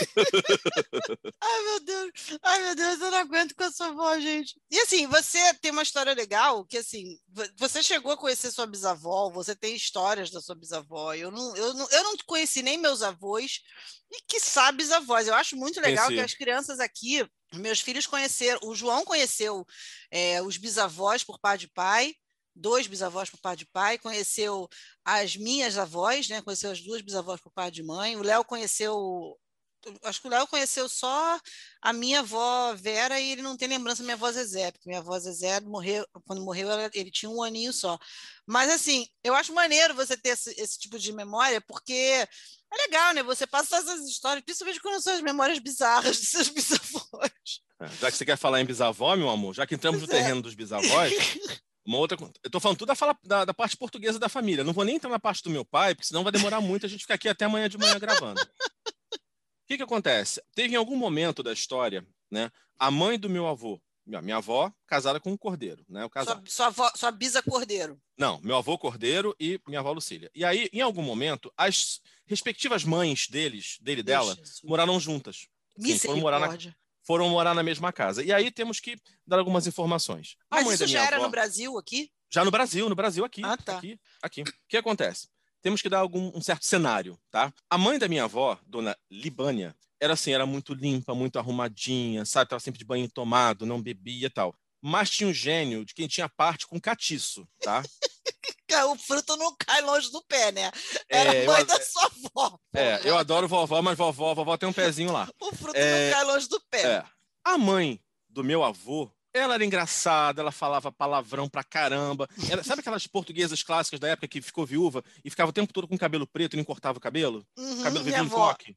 Ai, meu Deus. Ai, meu Deus, eu não aguento com a sua avó, gente. E assim, você tem uma história legal, que assim, você chegou a conhecer sua bisavó, você tem histórias da sua bisavó. Eu não, eu não, eu não conheci nem meus avós, e que sabe bisavós. Eu acho muito legal que as crianças aqui Meus filhos conheceram, o João conheceu é, os bisavós por pai de pai, dois bisavós por pai de pai, conheceu as minhas avós, né? Conheceu as duas bisavós por pai de mãe. O Léo conheceu acho que o Léo conheceu só a minha avó Vera e ele não tem lembrança da minha avó Zezé, porque minha avó Zezé morreu, quando morreu ele tinha um aninho só. Mas assim, eu acho maneiro você ter esse, esse tipo de memória, porque é legal, né? Você passa essas histórias, principalmente quando são as memórias bizarras dos seus bisavós. É, já que você quer falar em bisavó, meu amor, já que entramos pois no é. terreno dos bisavós, uma outra. Eu tô falando tudo da, fala, da, da, parte portuguesa da família. Não vou nem entrar na parte do meu pai, porque senão vai demorar muito a gente ficar aqui até amanhã de manhã gravando. O que, que acontece? Teve em algum momento da história, né? A mãe do meu avô, minha avó, casada com um cordeiro, né? O casal. Sua, sua, avó, sua bisa cordeiro. Não, meu avô cordeiro e minha avó Lucília. E aí, em algum momento, as respectivas mães deles, dele e dela, moraram juntas. Sim, foram morar, na, foram morar na mesma casa. E aí temos que dar algumas informações. A Mas isso já era avó, no Brasil aqui? Já no Brasil, no Brasil aqui. Ah, tá. Aqui, aqui. O que acontece? Temos que dar algum um certo cenário, tá? A mãe da minha avó, dona Libânia, era assim, era muito limpa, muito arrumadinha, sabe? Tava sempre de banho tomado, não bebia e tal. Mas tinha um gênio de quem tinha parte com catiço, tá? o fruto não cai longe do pé, né? Era é, mãe eu, da sua avó. É, eu adoro vovó, mas vovó, vovó tem um pezinho lá. o fruto é, não cai longe do pé. É. A mãe do meu avô ela era engraçada, ela falava palavrão pra caramba. Era, sabe aquelas portuguesas clássicas da época que ficou viúva e ficava o tempo todo com cabelo preto e não cortava o cabelo? Uhum, cabelo em coque.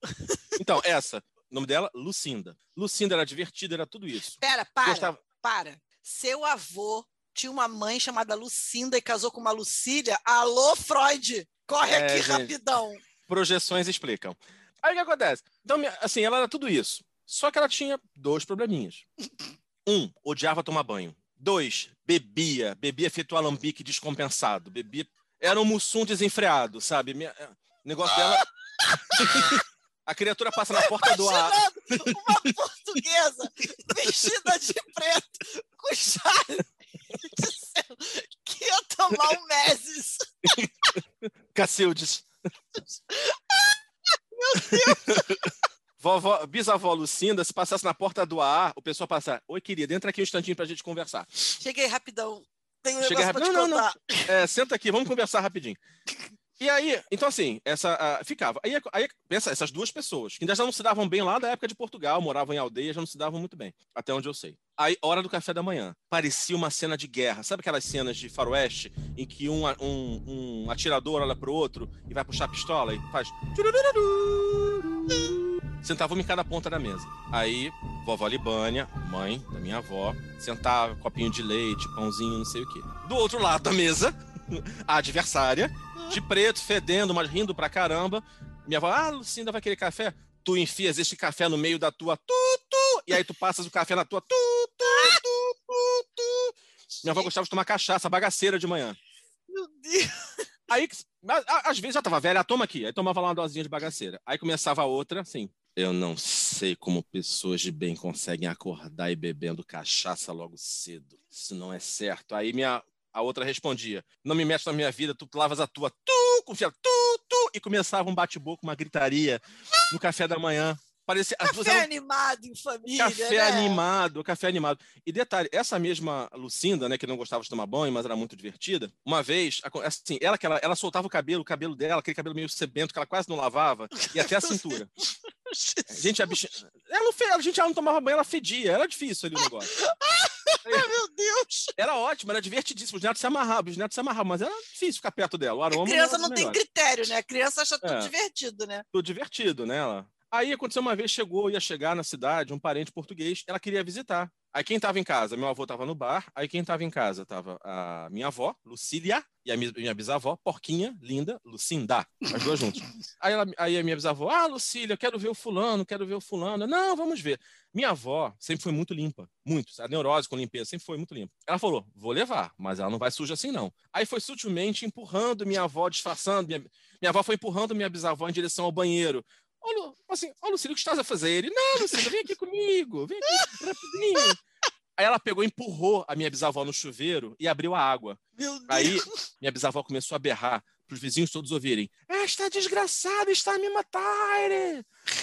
Então, essa. O nome dela, Lucinda. Lucinda era divertida, era tudo isso. Pera, para, Gostava... para. Seu avô tinha uma mãe chamada Lucinda e casou com uma Lucília. Alô, Freud! Corre é, aqui gente, rapidão. Projeções explicam. Aí o que acontece? Então, assim, ela era tudo isso. Só que ela tinha dois probleminhas. Um, odiava tomar banho. Dois, bebia. Bebia feito alambique descompensado. Bebia. Era um mussum desenfreado, sabe? Minha... É, o negócio dela. A criatura passa na porta do ar. Uma portuguesa vestida de preto, com chale, dizendo que ia tomar um meses. Cacildes. Meu Deus! Vovó, bisavó Lucinda, se passasse na porta do ar, o pessoal passar. Oi, querida, entra aqui um instantinho pra gente conversar. Cheguei rapidão. Tem um Cheguei rapidão. Não, não, não. É, senta aqui, vamos conversar rapidinho. E aí, então assim, essa uh, ficava. Aí, aí, pensa, essas duas pessoas, que ainda já não se davam bem lá da época de Portugal, moravam em aldeia, já não se davam muito bem, até onde eu sei. Aí, hora do café da manhã, parecia uma cena de guerra. Sabe aquelas cenas de faroeste em que um, um, um atirador olha pro outro e vai puxar a pistola e faz sentava em cada ponta da mesa. Aí, vovó Libânia, mãe da minha avó, sentava, copinho de leite, pãozinho, não sei o quê. Do outro lado da mesa, a adversária, de preto, fedendo, mas rindo pra caramba. Minha avó, ah, Lucinda vai querer café? Tu enfias este café no meio da tua tu, tu, e aí tu passas o café na tua tu, tu, tu, tu, tu. Minha avó gostava de tomar cachaça, bagaceira de manhã. Meu Deus. Aí, às vezes já tava velha, ah, toma aqui. Aí tomava lá uma dosinha de bagaceira. Aí começava a outra, assim, eu não sei como pessoas de bem conseguem acordar e bebendo cachaça logo cedo. Isso não é certo. Aí minha, a outra respondia: Não me metas na minha vida, tu lavas a tua, tu, confia, tu, tu. E começava um bate-boca, uma gritaria no café da manhã. Parecia, café eram... animado em família. Café né? animado, café animado. E detalhe, essa mesma Lucinda, né, que não gostava de tomar banho, mas era muito divertida, uma vez, assim, ela que ela, ela soltava o cabelo, o cabelo dela, aquele cabelo meio sebento que ela quase não lavava, e até a cintura. gente, a bicha, ela não fe... a gente ela não tomava banho, ela fedia, era difícil ali o negócio. Ai, meu Deus! Era ótimo, era divertidíssimo. Os netos se amarravam, os netos se amarravam, mas era difícil ficar perto dela. O aroma a criança não, não tem critério, né? A criança acha tudo é. divertido, né? Tudo divertido, né? Ela. Aí aconteceu uma vez, chegou, ia chegar na cidade, um parente português, ela queria visitar. Aí quem estava em casa? Meu avô estava no bar. Aí quem estava em casa? Tava a minha avó, Lucília, e a minha bisavó, porquinha, linda, Lucinda. As duas juntas. Aí, ela, aí a minha bisavó, ah, Lucília, eu quero ver o fulano, quero ver o fulano. Não, vamos ver. Minha avó sempre foi muito limpa, muito. A neurose com limpeza sempre foi muito limpa. Ela falou, vou levar, mas ela não vai suja assim não. Aí foi sutilmente empurrando minha avó, disfarçando. Minha, minha avó foi empurrando minha bisavó em direção ao banheiro. Olha, assim, olha, Lucílio, o que estás a fazer? Ele, não, Lucílio, vem aqui comigo, vem aqui rapidinho. Aí ela pegou e empurrou a minha bisavó no chuveiro e abriu a água. Meu Deus. Aí minha bisavó começou a berrar: para os vizinhos todos ouvirem. Esta desgraçada está me matar!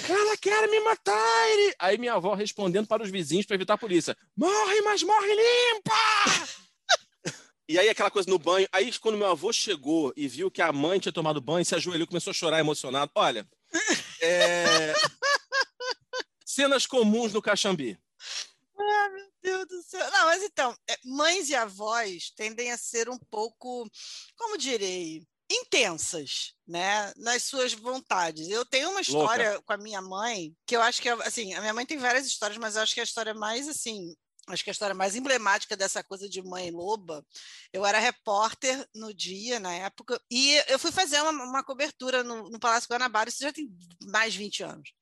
Ela quer me matar! Aí minha avó respondendo para os vizinhos para evitar a polícia. Morre, mas morre limpa! E aí aquela coisa no banho. Aí quando meu avô chegou e viu que a mãe tinha tomado banho, se ajoelhou, começou a chorar emocionado. Olha, é... cenas comuns no Caxambi. Ah, meu Deus do céu. Não, mas então, é, mães e avós tendem a ser um pouco, como direi, intensas, né, nas suas vontades. Eu tenho uma história Louca. com a minha mãe, que eu acho que, assim, a minha mãe tem várias histórias, mas eu acho que a história mais, assim, acho que a história mais emblemática dessa coisa de mãe loba, eu era repórter no dia, na época, e eu fui fazer uma, uma cobertura no, no Palácio Guanabara, isso já tem mais de 20 anos.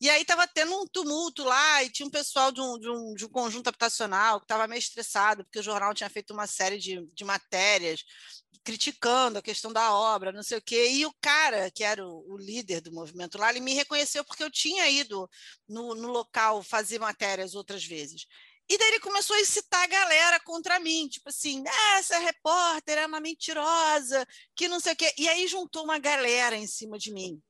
E aí estava tendo um tumulto lá, e tinha um pessoal de um, de um, de um conjunto habitacional que estava meio estressado, porque o jornal tinha feito uma série de, de matérias criticando a questão da obra, não sei o quê. E o cara, que era o, o líder do movimento lá, ele me reconheceu porque eu tinha ido no, no local fazer matérias outras vezes. E daí ele começou a incitar a galera contra mim, tipo assim, ah, essa repórter é uma mentirosa, que não sei o quê. E aí juntou uma galera em cima de mim.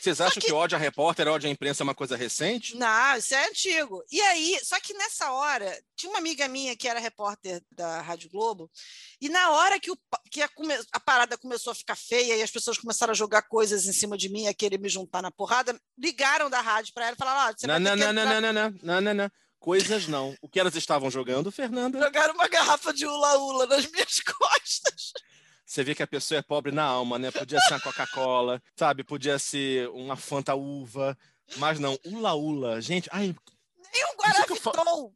Vocês só acham que... que ódio a repórter, ódio à imprensa é uma coisa recente? Não, isso é antigo. E aí, só que nessa hora, tinha uma amiga minha que era repórter da Rádio Globo, e na hora que, o, que a, a parada começou a ficar feia e as pessoas começaram a jogar coisas em cima de mim, a querer me juntar na porrada, ligaram da rádio para ela e falaram: você não, vai não, ter não, que entrar... não, não, não, não, não, não, não. Coisas não. O que elas estavam jogando, Fernanda? Jogaram uma garrafa de ula-ula nas minhas costas. Você vê que a pessoa é pobre na alma, né? Podia ser uma Coca-Cola, sabe? Podia ser uma Fanta Uva, mas não, ula-ula. Gente, ai, nem um Guaraviton.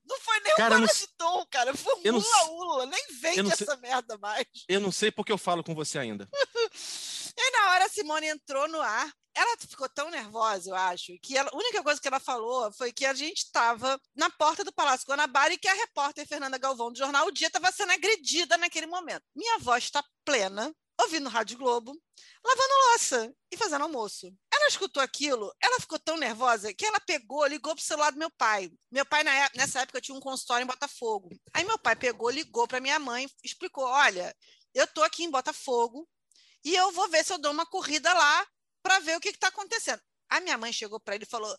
Não foi nem cara, um Guaraviton, não... cara. Foi um ula-ula. Nem vende essa sei... merda mais. Eu não sei porque eu falo com você ainda. na hora a Simone entrou no ar ela ficou tão nervosa, eu acho, que ela, a única coisa que ela falou foi que a gente estava na porta do Palácio Guanabara e que a repórter Fernanda Galvão do jornal O Dia estava sendo agredida naquele momento. Minha voz está plena, ouvindo Rádio Globo, lavando louça e fazendo almoço. Ela escutou aquilo, ela ficou tão nervosa que ela pegou, ligou para o celular do meu pai. Meu pai, nessa época, tinha um consultório em Botafogo. Aí meu pai pegou, ligou para minha mãe, explicou: olha, eu estou aqui em Botafogo e eu vou ver se eu dou uma corrida lá para ver o que está acontecendo. A minha mãe chegou para ele e falou: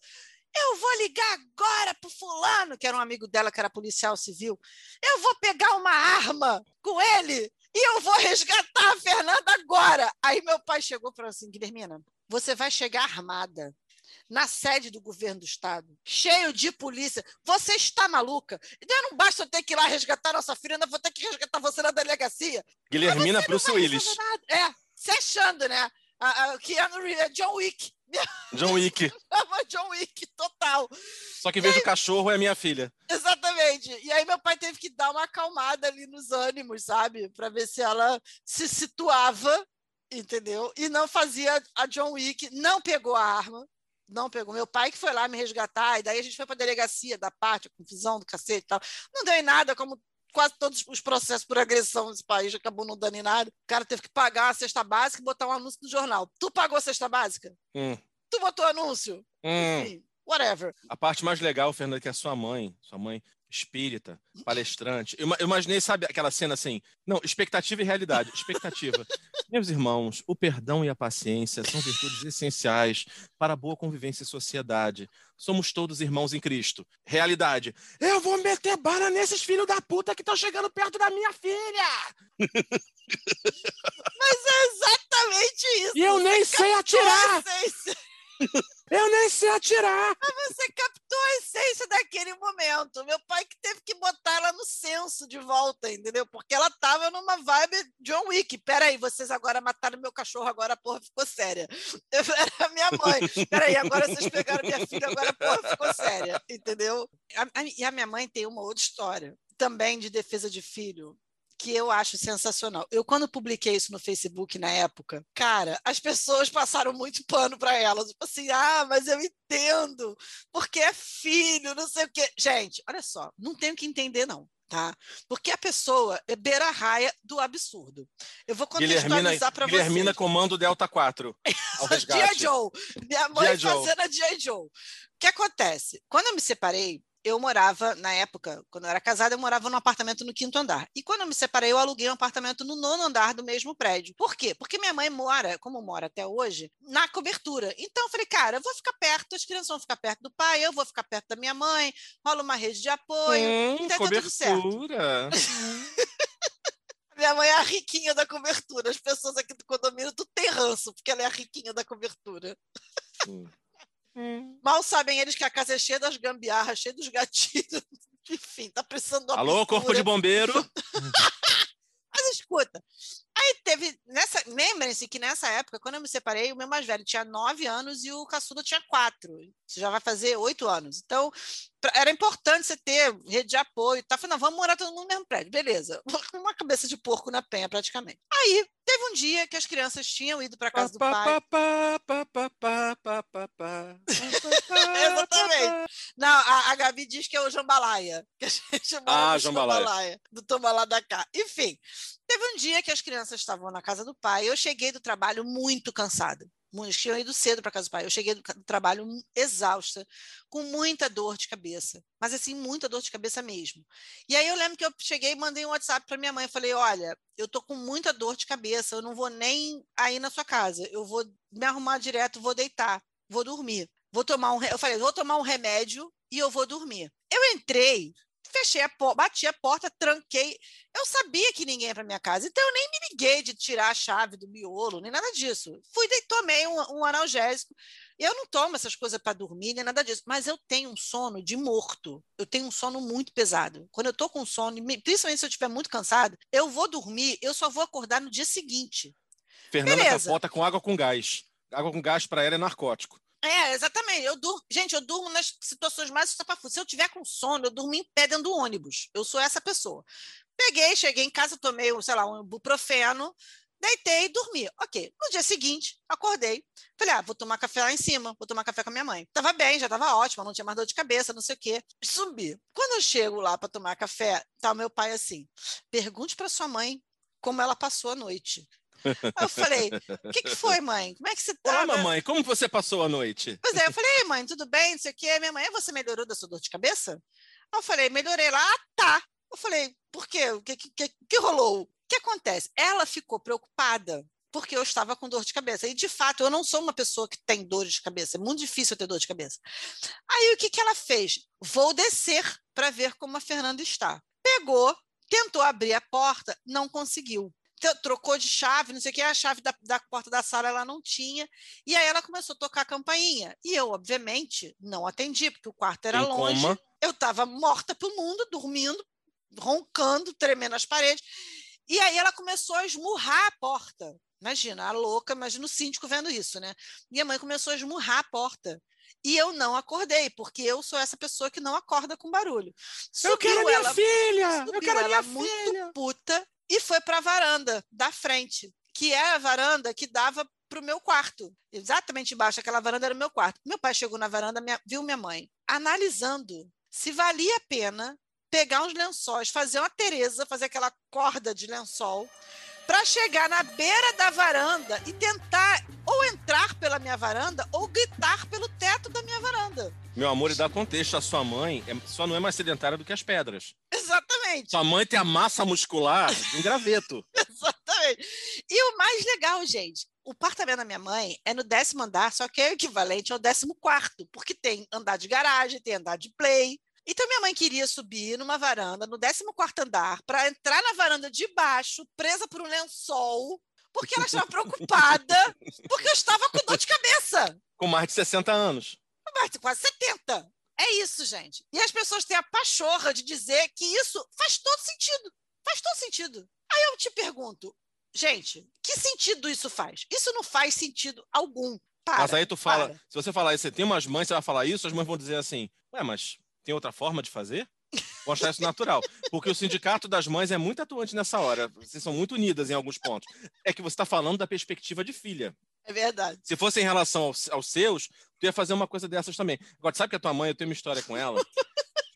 Eu vou ligar agora para o fulano, que era um amigo dela, que era policial civil. Eu vou pegar uma arma com ele e eu vou resgatar a Fernanda agora. Aí meu pai chegou para assim: Guilhermina, você vai chegar armada na sede do governo do estado, cheio de polícia. Você está maluca? Então não basta eu ter que ir lá resgatar nossa filha, ainda vou ter que resgatar você na delegacia. Guilhermina Bruce Willis. É, se achando, né? a, a Keanu Reeves, é John Wick. John Wick. John Wick, total. Só que vez do cachorro é minha filha. Exatamente. E aí meu pai teve que dar uma acalmada ali nos ânimos, sabe? Para ver se ela se situava, entendeu? E não fazia a John Wick, não pegou a arma. Não pegou. Meu pai que foi lá me resgatar, e daí a gente foi para delegacia da parte, a confusão do cacete e tal. Não deu em nada, como quase todos os processos por agressão nesse país acabou não dando em nada. O cara teve que pagar a cesta básica e botar um anúncio no jornal. Tu pagou a cesta básica? Hum. Tu botou anúncio? Hum. Enfim, whatever. A parte mais legal, Fernanda, é que a sua mãe, sua mãe espírita, palestrante. Eu, eu, imaginei, sabe, aquela cena assim? Não, expectativa e realidade. Expectativa. Meus irmãos, o perdão e a paciência são virtudes essenciais para a boa convivência em sociedade. Somos todos irmãos em Cristo. Realidade. Eu vou meter bala nesses filhos da puta que estão chegando perto da minha filha! Mas é exatamente isso. E eu nem sei atirar! Eu nem sei atirar! Mas você captou a essência daquele momento. Meu pai que teve que botar ela no senso de volta, entendeu? Porque ela tava numa vibe John Wick. Peraí, vocês agora mataram meu cachorro, agora a porra ficou séria. Era minha mãe. Peraí, agora vocês pegaram minha filha, agora a porra ficou séria, entendeu? E a minha mãe tem uma outra história também de defesa de filho que eu acho sensacional. Eu, quando publiquei isso no Facebook na época, cara, as pessoas passaram muito pano para elas. Tipo assim, ah, mas eu entendo, porque é filho, não sei o quê. Gente, olha só, não tenho que entender, não. Tá? Porque a pessoa é beira raia do absurdo. Eu vou contextualizar para vocês. Guilhermina comando Delta 4 Dia Joe. Minha mãe fazendo a Dia Joe. O que acontece? Quando eu me separei, eu morava, na época, quando eu era casada, eu morava num apartamento no quinto andar. E quando eu me separei, eu aluguei um apartamento no nono andar do mesmo prédio. Por quê? Porque minha mãe mora, como mora até hoje, na cobertura. Então eu falei, cara, eu vou ficar perto, as crianças vão ficar perto do pai, eu vou ficar perto da minha mãe, rola uma rede de apoio. Hum, tá tudo certo. cobertura. Minha mãe é a riquinha da cobertura. As pessoas aqui do condomínio tudo tem ranço, porque ela é a riquinha da cobertura. Hum. Mal sabem eles que a casa é cheia das gambiarras, cheia dos gatilhos. Enfim, tá precisando de uma Alô, pintura. corpo de bombeiro. Mas escuta, aí teve. Nessa, lembrem-se que nessa época, quando eu me separei, o meu mais velho tinha nove anos e o caçudo tinha quatro. Você já vai fazer oito anos. Então, pra- era importante você ter rede de apoio. Tá falando, não, vamos morar todo mundo no mesmo prédio. Beleza. Uma cabeça de porco na penha, praticamente. Aí, teve um dia que as crianças tinham ido para casa do pai. Exatamente. Não, a, a Gabi diz que é o jambalaya. Que a gente mora Ah, jambalaya. do Tombalá da cá. Enfim, teve um dia que as crianças estavam na casa do pai. Eu cheguei do trabalho muito cansada. Muitos tinham ido cedo para casa do pai. Eu cheguei do, trabalho exausta, com muita dor de cabeça. Mas assim, muita dor de cabeça mesmo. E aí eu lembro que eu cheguei e mandei um WhatsApp para minha mãe. Falei: olha, eu tô com muita dor de cabeça, eu não vou nem aí na sua casa. Eu vou me arrumar direto, vou deitar, vou dormir. Vou tomar um. Eu falei, vou tomar um remédio e eu vou dormir. Eu entrei, fechei a porta, bati a porta, tranquei. Eu sabia que ninguém ia para minha casa, então eu nem me liguei de tirar a chave do miolo, nem nada disso. Fui e tomei um, um analgésico. Eu não tomo essas coisas para dormir, nem nada disso, mas eu tenho um sono de morto. Eu tenho um sono muito pesado. Quando eu estou com sono, me- principalmente se eu estiver muito cansado, eu vou dormir, eu só vou acordar no dia seguinte. Fernanda Beleza. capota com água com gás. Água com gás para ela é narcótico. É, exatamente. Eu durmo, gente, eu durmo nas situações mais estapafúrdias. Se eu tiver com sono, eu durmo em pé dentro do ônibus. Eu sou essa pessoa. Peguei, cheguei em casa, tomei, sei lá, um ibuprofeno, deitei e dormi. Ok. No dia seguinte, acordei. Falei, ah, vou tomar café lá em cima, vou tomar café com a minha mãe. Tava bem, já tava ótima, não tinha mais dor de cabeça, não sei o quê. Subi. Quando eu chego lá para tomar café, tá o meu pai assim: pergunte para sua mãe como ela passou a noite. Eu falei: o que, que foi, mãe? Como é que você tá? Olá, mamãe, como você passou a noite? Pois é, eu falei, "Ei, mãe, tudo bem? Não sei o quê. Minha mãe, você melhorou da sua dor de cabeça? Eu falei, melhorei lá, ah, tá. Eu falei, por quê? O que, que, que, que rolou? O que acontece? Ela ficou preocupada porque eu estava com dor de cabeça. E, de fato, eu não sou uma pessoa que tem dor de cabeça. É muito difícil eu ter dor de cabeça. Aí, o que, que ela fez? Vou descer para ver como a Fernanda está. Pegou, tentou abrir a porta, não conseguiu. Trocou de chave, não sei o que, a chave da, da porta da sala ela não tinha. E aí ela começou a tocar a campainha. E eu, obviamente, não atendi, porque o quarto era Em longe. coma. Eu estava morta pelo mundo, dormindo, roncando, tremendo as paredes. E aí ela começou a esmurrar a porta. Imagina, a louca, imagina o síndico vendo isso, né? Minha mãe começou a esmurrar a porta. E eu não acordei, porque eu sou essa pessoa que não acorda com barulho. eu quero a Subiu minha ela, filha! Eu subiu quero a minha muito filha! puta e foi para a varanda da frente, que é a varanda que dava para o meu quarto. Exatamente embaixo daquela varanda era o meu quarto. Meu pai chegou na varanda, minha- viu minha mãe analisando se valia a pena pegar uns lençóis, fazer uma Tereza, fazer aquela corda de lençol, para chegar na beira da varanda e tentar ou entrar pela minha varanda ou gritar pelo teto da minha varanda. Meu amor, e dá contexto, a sua mãe é- só não é mais sedentária do que as pedras. Exatamente. Sua mãe tem a massa muscular de um graveto. Exatamente. E o mais legal, gente, o apartamento da minha mãe é no décimo andar, só que é o equivalente ao décimo quarto, porque tem andar de garagem, tem andar de play. Então, minha mãe queria subir numa varanda, no 14 quarto andar, para entrar na varanda de baixo, presa por um lençol, porque ela estava preocupada, porque eu estava com dor de cabeça. Com mais de 60 anos. Roberto, quase 70. É isso, gente. E as pessoas têm a pachorra de dizer que isso faz todo sentido. Faz todo sentido. Aí eu te pergunto, gente, que sentido isso faz? Isso não faz sentido algum. Para, mas aí tu fala, para. se você falar isso, você tem umas mães, você vai falar isso, as mães vão dizer assim, ué, mas tem outra forma de fazer? Vão achar isso natural. Porque o sindicato das mães é muito atuante nessa hora. Vocês são muito unidas em alguns pontos. É que você está falando da perspectiva de filha. É verdade. Se fosse em relação aos, aos seus, tu ia fazer uma coisa dessas também. Agora, sabe que a tua mãe, eu tenho uma história com ela?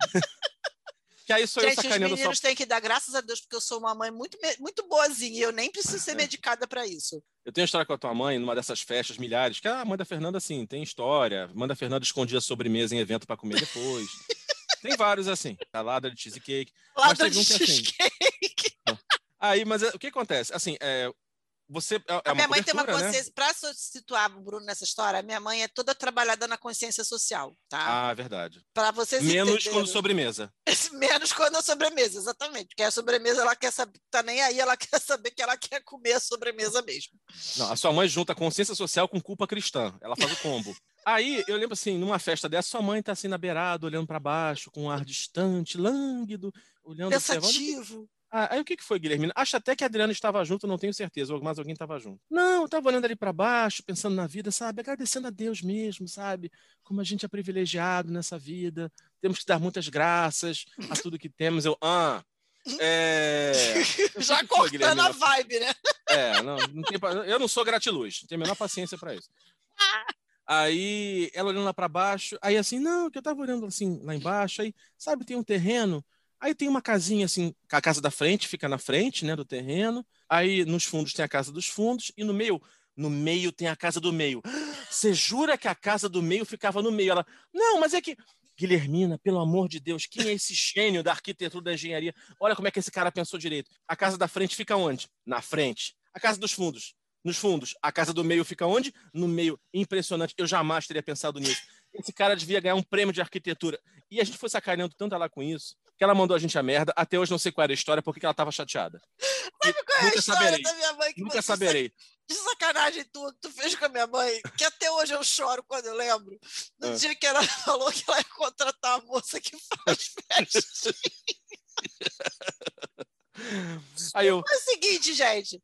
que aí sou eu Gente, os sacaneando só. meninos têm que dar graças a Deus, porque eu sou uma mãe muito, muito boazinha e eu nem preciso ser É. medicada para isso. Eu tenho uma história com a tua mãe, numa dessas festas milhares, que a mãe da Fernanda, assim, tem história. A mãe da Fernanda escondia sobremesa em evento para comer depois. Tem vários assim. Salada de cheesecake. Lada de um cheesecake. Assim. Aí, mas é, o que acontece? Assim, é, você é, é a minha mãe tem uma né? consciência, né? para situar o Bruno nessa história, a minha mãe é toda trabalhada na consciência social, tá? Ah, verdade. Para vocês Menos entenderem. quando sobremesa. Menos quando a sobremesa, exatamente. Porque a sobremesa ela quer saber, tá nem aí, ela quer saber que ela quer comer a sobremesa mesmo. Não, a sua mãe junta consciência social com culpa cristã. Ela faz o combo. Aí eu lembro assim, numa festa dessa, sua mãe tá assim na beirada, olhando para baixo, com um ar distante, lânguido, olhando Pensativo. Ah, aí o que, que foi, Guilherme? Acho até que a Adriana estava junto, não tenho certeza, mas alguém estava junto. Não, eu estava olhando ali para baixo, pensando na vida, sabe? Agradecendo a Deus mesmo, sabe? Como a gente é privilegiado nessa vida, temos que dar muitas graças a tudo que temos. Eu, ah, é... Já cortando a vibe, né? É, não, não tem, eu não sou gratiluz, não tenho a menor paciência para isso. Aí ela olhando lá para baixo, aí assim, não, que eu estava olhando assim lá embaixo, aí, sabe, tem um terreno Aí tem uma casinha assim, a casa da frente fica na frente, né, do terreno. Aí nos fundos tem a casa dos fundos e no meio, no meio tem a casa do meio. Você jura que a casa do meio ficava no meio? Ela, não, mas é que Guilhermina, pelo amor de Deus, quem é esse gênio da arquitetura da engenharia? Olha como é que esse cara pensou direito. A casa da frente fica onde? Na frente. A casa dos fundos. Nos fundos. A casa do meio fica onde? No meio. Impressionante. Eu jamais teria pensado nisso. Esse cara devia ganhar um prêmio de arquitetura. E a gente foi sacaneando tanto ela com isso que ela mandou a gente a merda. Até hoje não sei qual era a história, porque ela tava chateada. Sabe qual é a história saberei. da minha mãe? Que nunca saberei. De sacanagem tu, tu fez com a minha mãe, que até hoje eu choro quando eu lembro. No ah. dia que ela falou que ela ia contratar a moça que faz festa. Aí eu... É o seguinte, gente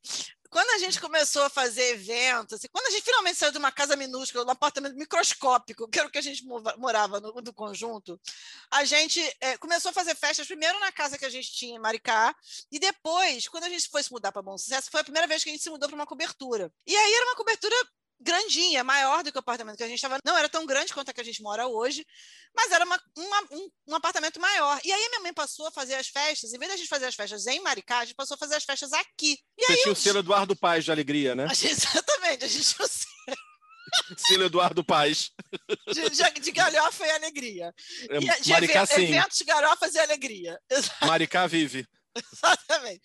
quando a gente começou a fazer eventos, assim, quando a gente finalmente saiu de uma casa minúscula, um apartamento microscópico, que era o que a gente morava no, no conjunto, a gente é, começou a fazer festas primeiro na casa que a gente tinha em Maricá, e depois, quando a gente foi se mudar para Bom Sucesso, foi a primeira vez que a gente se mudou para uma cobertura. E aí era uma cobertura grandinha, maior do que o apartamento que a gente estava. Não era tão grande quanto a que a gente mora hoje, mas era uma, uma, um, um, apartamento maior. E aí minha mãe passou a fazer as festas, em vez de a gente fazer as festas em Maricá, a gente passou a fazer as festas aqui. E Você aí, tinha o selo Eduardo Paz de alegria, né? Exatamente, a gente tinha o selo. Selo Eduardo Paz. De, de, de galhofa e alegria. É, e, de Maricá, ev sim. Eventos, galhofas e alegria. Maricá vive. Exatamente.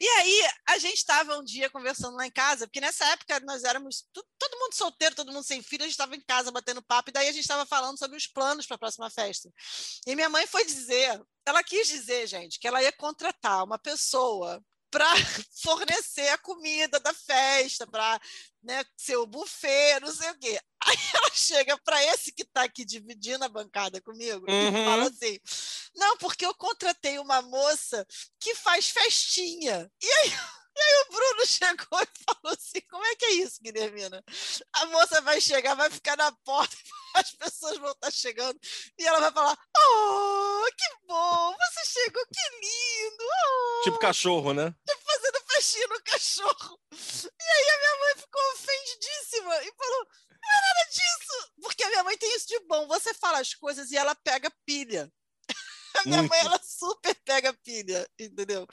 E aí, a gente estava um dia conversando lá em casa, porque nessa época nós éramos todo mundo solteiro, todo mundo sem filho, a gente estava em casa batendo papo, e daí a gente estava falando sobre os planos para a próxima festa. E minha mãe foi dizer, ela quis dizer, gente, que ela ia contratar uma pessoa para fornecer a comida da festa, para né, ser o buffet, não sei o quê. Aí ela chega para esse que está aqui dividindo a bancada comigo uhum. e fala assim: Não, porque eu contratei uma moça que faz festinha. E aí e aí o Bruno chegou e falou assim: como é que é isso, Guilhermina? A moça vai chegar, vai ficar na porta, as pessoas vão estar chegando, e ela vai falar: Oh, que bom! Você chegou, que lindo! Oh. Tipo cachorro, né? Tipo fazendo festinha no cachorro. E aí a minha mãe ficou ofendidíssima e falou: não é nada disso! Porque a minha mãe tem isso de bom. Você fala as coisas e ela pega pilha. A minha mãe, ela super pega pilha, entendeu?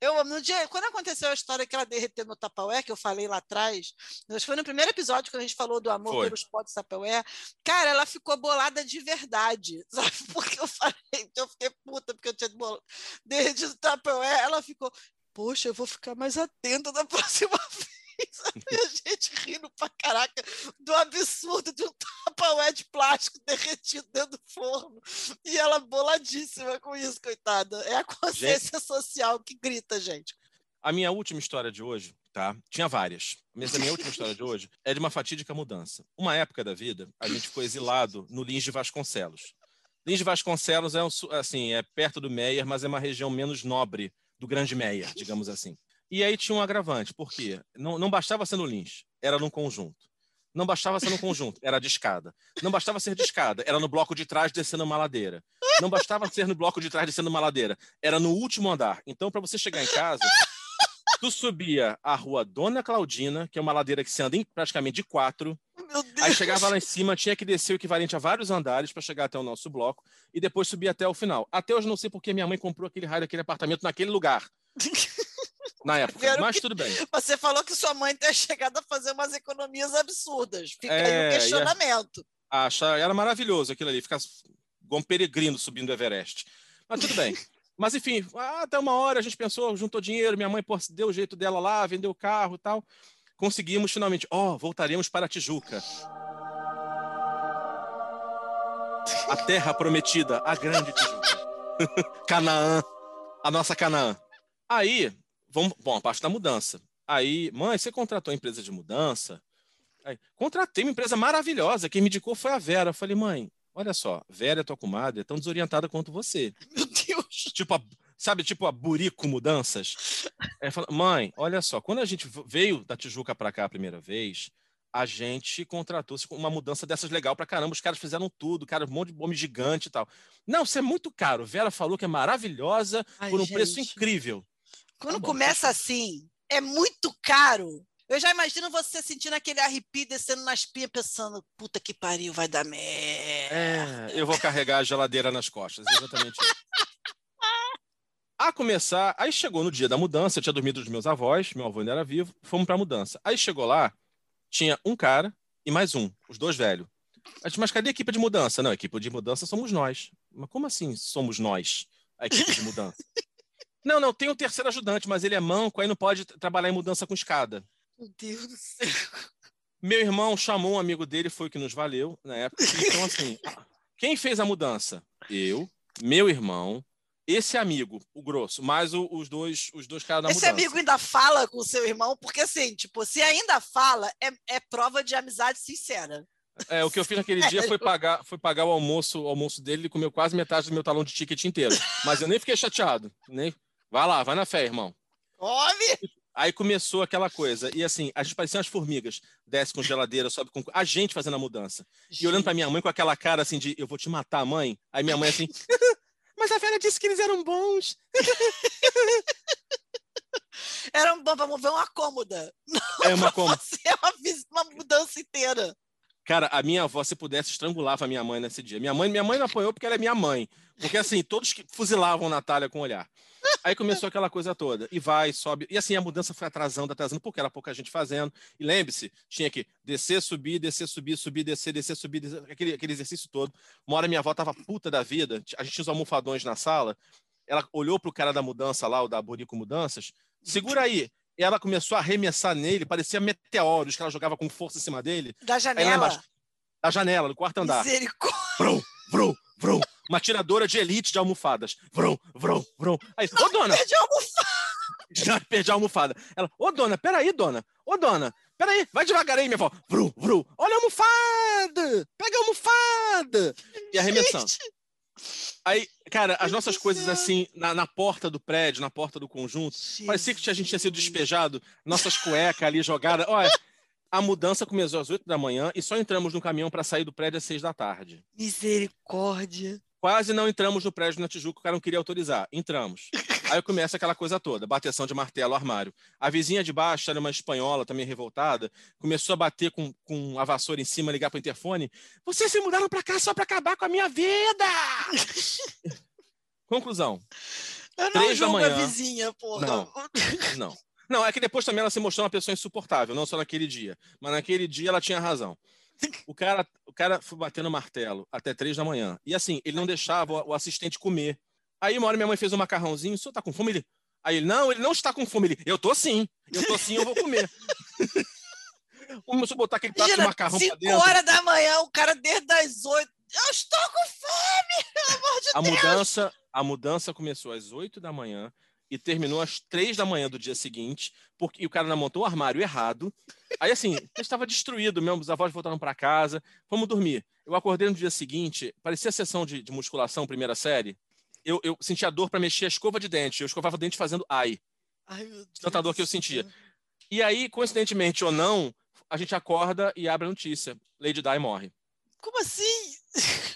Eu, no dia, quando aconteceu a história que ela derreteu no Tapaué, que eu falei lá atrás, acho que foi no primeiro episódio que a gente falou do amor foi. pelos potes Tapaué, cara, ela ficou bolada de verdade, sabe? Porque eu falei, eu fiquei puta porque eu tinha derretido o Tapaué, ela ficou, poxa, eu vou ficar mais atenta da próxima vez. E a gente rindo pra caraca do absurdo de um tapaué de plástico derretido dentro do forno. E ela boladíssima com isso, coitada. É a consciência gente... social que grita, gente. A minha última história de hoje, tá? Tinha várias. Mas a minha última história de hoje é de uma fatídica mudança. Uma época da vida, a gente foi exilado no Lins de Vasconcelos. Lins de Vasconcelos é, um, assim, é perto do Meier, mas é uma região menos nobre do Grande Meier, digamos assim. E aí tinha um agravante, porque não, não bastava ser no Lins, era num conjunto. Não bastava ser no conjunto, era de escada. Não bastava ser de escada, era no bloco de trás descendo uma ladeira. Não bastava ser no bloco de trás descendo uma ladeira, era no último andar. Então, para você chegar em casa, tu subia a rua Dona Claudina, que é uma ladeira que se anda em praticamente de quatro. Aí chegava lá em cima, tinha que descer o equivalente a vários andares para chegar até o nosso bloco e depois subir até o final. Até hoje não sei porque minha mãe comprou aquele raio daquele apartamento naquele lugar na época, mas tudo bem. Você falou que sua mãe tem chegado a fazer umas economias absurdas. Fica é, aí o questionamento. Acha, era maravilhoso aquilo ali, ficar igual um peregrino subindo o Everest. Mas tudo bem. Mas enfim, até uma hora a gente pensou, juntou dinheiro, minha mãe pô, deu o jeito dela lá, vendeu o carro e tal. Conseguimos finalmente, ó, oh, voltaremos para a Tijuca. A terra prometida, a grande Tijuca. Canaã, a nossa Canaã. Aí, vamos, bom, a parte da mudança. Aí, mãe, você contratou a empresa de mudança? Aí, contratei uma empresa maravilhosa. Quem me indicou foi a Vera. Eu falei, mãe, olha só, Vera é tua comadre, é tão desorientada quanto você. Meu Deus! Tipo, a, sabe, tipo a Burico Mudanças? Aí fala, mãe, olha só, quando a gente veio da Tijuca para cá a primeira vez, a gente contratou uma mudança dessas legal pra caramba. Os caras fizeram tudo, cara, um monte de homem gigante e tal. Não, isso é muito caro. Vera falou que é maravilhosa Ai, por um gente. preço incrível. Quando tá começa assim, é muito caro. Eu já imagino você sentindo aquele arrepio descendo nas pinhas, pensando, puta que pariu, vai dar merda. É, eu vou carregar a geladeira nas costas, exatamente isso. A começar, aí chegou no dia da mudança, eu tinha dormido dos meus avós, meu avô ainda era vivo, fomos pra mudança. Aí chegou lá, tinha um cara e mais um, os dois velhos. Mas cadê a equipe de mudança? Não, a equipe de mudança somos nós. Mas como assim somos nós, a equipe de mudança? Não, não, tem um terceiro ajudante, mas ele é manco, aí não pode trabalhar em mudança com escada. Meu Deus do céu. Meu irmão chamou um amigo dele, foi o que nos valeu na época. Então, assim, quem fez a mudança? Eu, meu irmão, esse amigo, o grosso, mais o, os dois os dois caras da esse mudança. Esse amigo ainda fala com o seu irmão, porque assim, tipo, se ainda fala, é, é prova de amizade sincera. É, o que eu fiz naquele dia foi pagar, foi pagar o almoço, o almoço dele, ele comeu quase metade do meu talão de ticket inteiro. Mas eu nem fiquei chateado. Nem... Vai lá, vai na fé, irmão. Come! Aí começou aquela coisa. E assim, a gente parecia umas formigas. Desce com geladeira, sobe com. A gente fazendo a mudança. Gente. E olhando pra minha mãe com aquela cara assim de eu vou te matar, mãe. Aí minha mãe assim. Mas a Vera disse que eles eram bons. eram bons para mover uma cômoda. Não é uma cômoda. É uma, uma mudança inteira. Cara, a minha avó, se pudesse, estrangulava a minha mãe nesse dia. Minha mãe, minha mãe não apanhou porque ela é minha mãe. Porque, assim, todos que fuzilavam Natália com o olhar. Aí começou aquela coisa toda. E vai, sobe. E assim, a mudança foi atrasando, atrasando, porque era pouca gente fazendo. E lembre-se, tinha que descer, subir, descer, subir, subir, descer, descer, subir, descer, aquele, aquele exercício todo. Uma hora minha avó tava puta da vida. A gente tinha os almofadões na sala. Ela olhou pro cara da mudança lá, o da Borico Mudanças. Segura aí. E ela começou a arremessar nele, parecia meteoros que ela jogava com força em cima dele. Da janela? da janela, do quarto andar. Misericórdia. Vrum, vrum, vrum uma tiradora de elite de almofadas. Vrum, vrum, vrum. Aí, ô dona. Perdi a almofada. Já perdi a almofada. Ela, ô dona, peraí, dona. Ô dona, peraí, vai devagar aí, minha avó. Vrum, vrum. Olha a almofada. Pega a almofada. E arremessando. Aí, cara, as nossas coisas assim, na, na, porta do prédio, na porta do conjunto, Jesus. parecia que a gente tinha sido despejado, nossas cuecas ali jogadas. Olha, a mudança começou às 8 da manhã e só entramos no caminhão para sair do prédio às 6 da tarde. Misericórdia. Quase não entramos no prédio na Tijuca, o cara não queria autorizar. Entramos. Aí começa aquela coisa toda, bateção de martelo, armário. A vizinha de baixo, era uma espanhola também revoltada, começou a bater com, com a vassoura em cima, ligar para o interfone. Vocês se mudaram para cá só para acabar com a minha vida! Conclusão. Eu não Três da manhã, vizinha, porra. Não, não. Não, é que depois também ela se mostrou uma pessoa insuportável, não só naquele dia. Mas naquele dia ela tinha razão. O cara, cara foi batendo martelo até três da manhã. E assim, ele não deixava o, assistente comer. Aí uma hora minha mãe fez um macarrãozinho, o senhor tá com fome? Ele, aí ele, não, ele não está com fome. Ele, eu tô sim, eu tô sim, eu vou comer. A botar aquele prato Imagina, de macarrão pra dentro. 5 horas da manhã, o cara desde as 8. Eu estou com fome, pelo amor de a Deus. Mudança, a mudança começou às 8 da manhã e terminou às três da manhã do dia seguinte, porque o cara não montou o armário errado. Aí, assim, estava destruído mesmo, os avós voltaram para casa, fomos dormir. Eu acordei no dia seguinte, parecia a sessão de, de musculação, primeira série. Eu, eu sentia dor para mexer a escova de dente. Eu escovava o dente fazendo ai. Ai, meu Deus. Tanta dor que eu sentia. E aí, coincidentemente ou não, a gente acorda e abre a notícia: Lady Di morre. Como assim?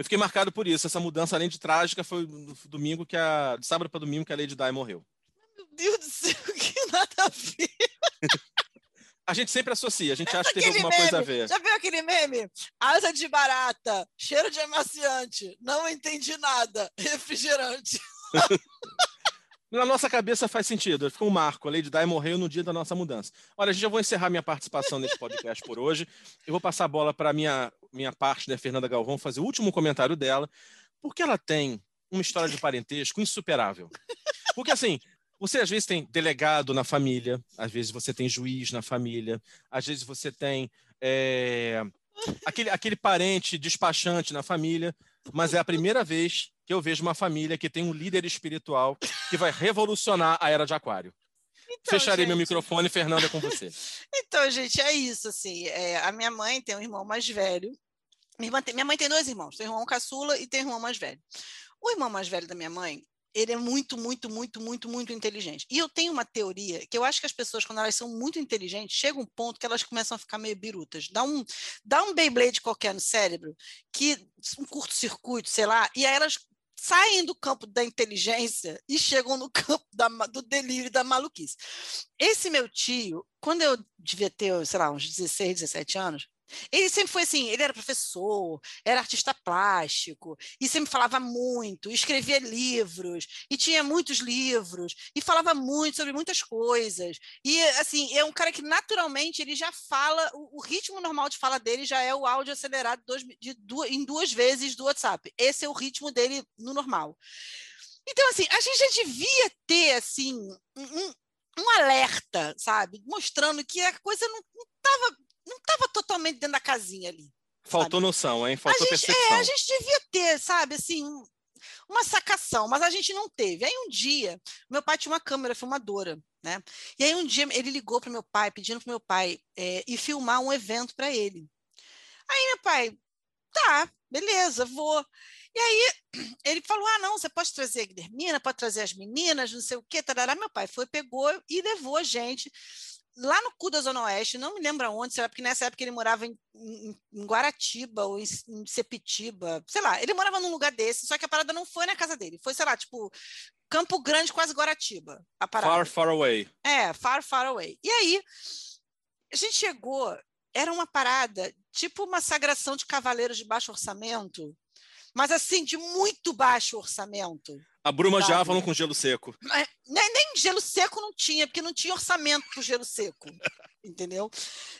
Eu fiquei marcado por isso. Essa mudança, além de trágica, foi no domingo que a. De sábado para domingo que a Lady Di morreu. Meu Deus do céu, que nada a ver. a gente sempre associa, a gente acha que teve alguma meme, coisa a ver. Já viu aquele meme? Asa de barata, cheiro de amaciante, não entendi nada, refrigerante. Na nossa cabeça faz sentido. Ficou um marco. A Lady Di morreu no dia da nossa mudança. Olha, gente já vou encerrar minha participação nesse podcast por hoje. Eu vou passar a bola para minha, minha parte, né, Fernanda Galvão, fazer o último comentário dela, porque ela tem uma história de parentesco insuperável. Porque, assim, você às vezes tem delegado na família, às vezes você tem juiz na família, às vezes você tem é, aquele, aquele parente despachante na família, mas é a primeira vez que eu vejo uma família que tem um líder espiritual que vai revolucionar a era de Aquário. Então, Fecharei gente... meu microfone, Fernanda, com você. então, gente, é isso. Assim, é, a minha mãe tem um irmão mais velho. Minha, tem, minha mãe tem dois irmãos, tem um irmão caçula e tem um irmão mais velho. O irmão mais velho da minha mãe, ele é muito, muito, muito, muito, muito inteligente. E eu tenho uma teoria que eu acho que as pessoas, quando elas são muito inteligentes, chega um ponto que elas começam a ficar meio birutas. Dá um, dá um Beyblade qualquer no cérebro, que um curto-circuito, sei lá, e aí elas saem do campo da inteligência e chegam no campo da, do delírio da maluquice. Esse meu tio, quando eu devia ter, sei lá, uns 16, 17 anos, ele sempre foi assim, ele era professor, era artista plástico, e sempre falava muito, escrevia livros, e tinha muitos livros, e falava muito sobre muitas coisas. E assim, é um cara que naturalmente ele já fala, o, o ritmo normal de fala dele já é o áudio acelerado dois, de em duas vezes do WhatsApp. Esse é o ritmo dele no normal. Então, assim, a gente já devia ter assim um, um alerta, sabe? Mostrando que a coisa não estava não estava totalmente dentro da casinha ali. Faltou sabe? noção, hein? Faltou a gente, percepção. É, a gente devia ter, sabe, assim, uma sacação, mas a gente não teve. Aí um dia, meu pai tinha uma câmera filmadora, né? E aí um dia ele ligou para meu pai, pedindo para meu pai é, ir filmar um evento para ele. Aí meu pai, tá, beleza, vou. E aí ele falou: ah, não, você pode trazer a Guilhermina, pode trazer as meninas, não sei o quê. Tarará. Meu pai foi, pegou e levou a gente lá no cu da Zona Oeste, não me lembro aonde, será porque nessa época ele morava em, em, em Guaratiba ou em, em, Sepitiba, sei lá, ele morava num lugar desse, só que a parada não foi na casa dele, foi, sei lá, tipo, Campo Grande, quase Guaratiba, a parada. Far, far away. É, far, far away. E aí, a gente chegou, era uma parada, tipo uma sagração de cavaleiros de baixo orçamento, mas assim, de muito baixo orçamento. A Bruma já falando com gelo seco. Nem, nem gelo seco não tinha, porque não tinha orçamento para gelo seco entendeu?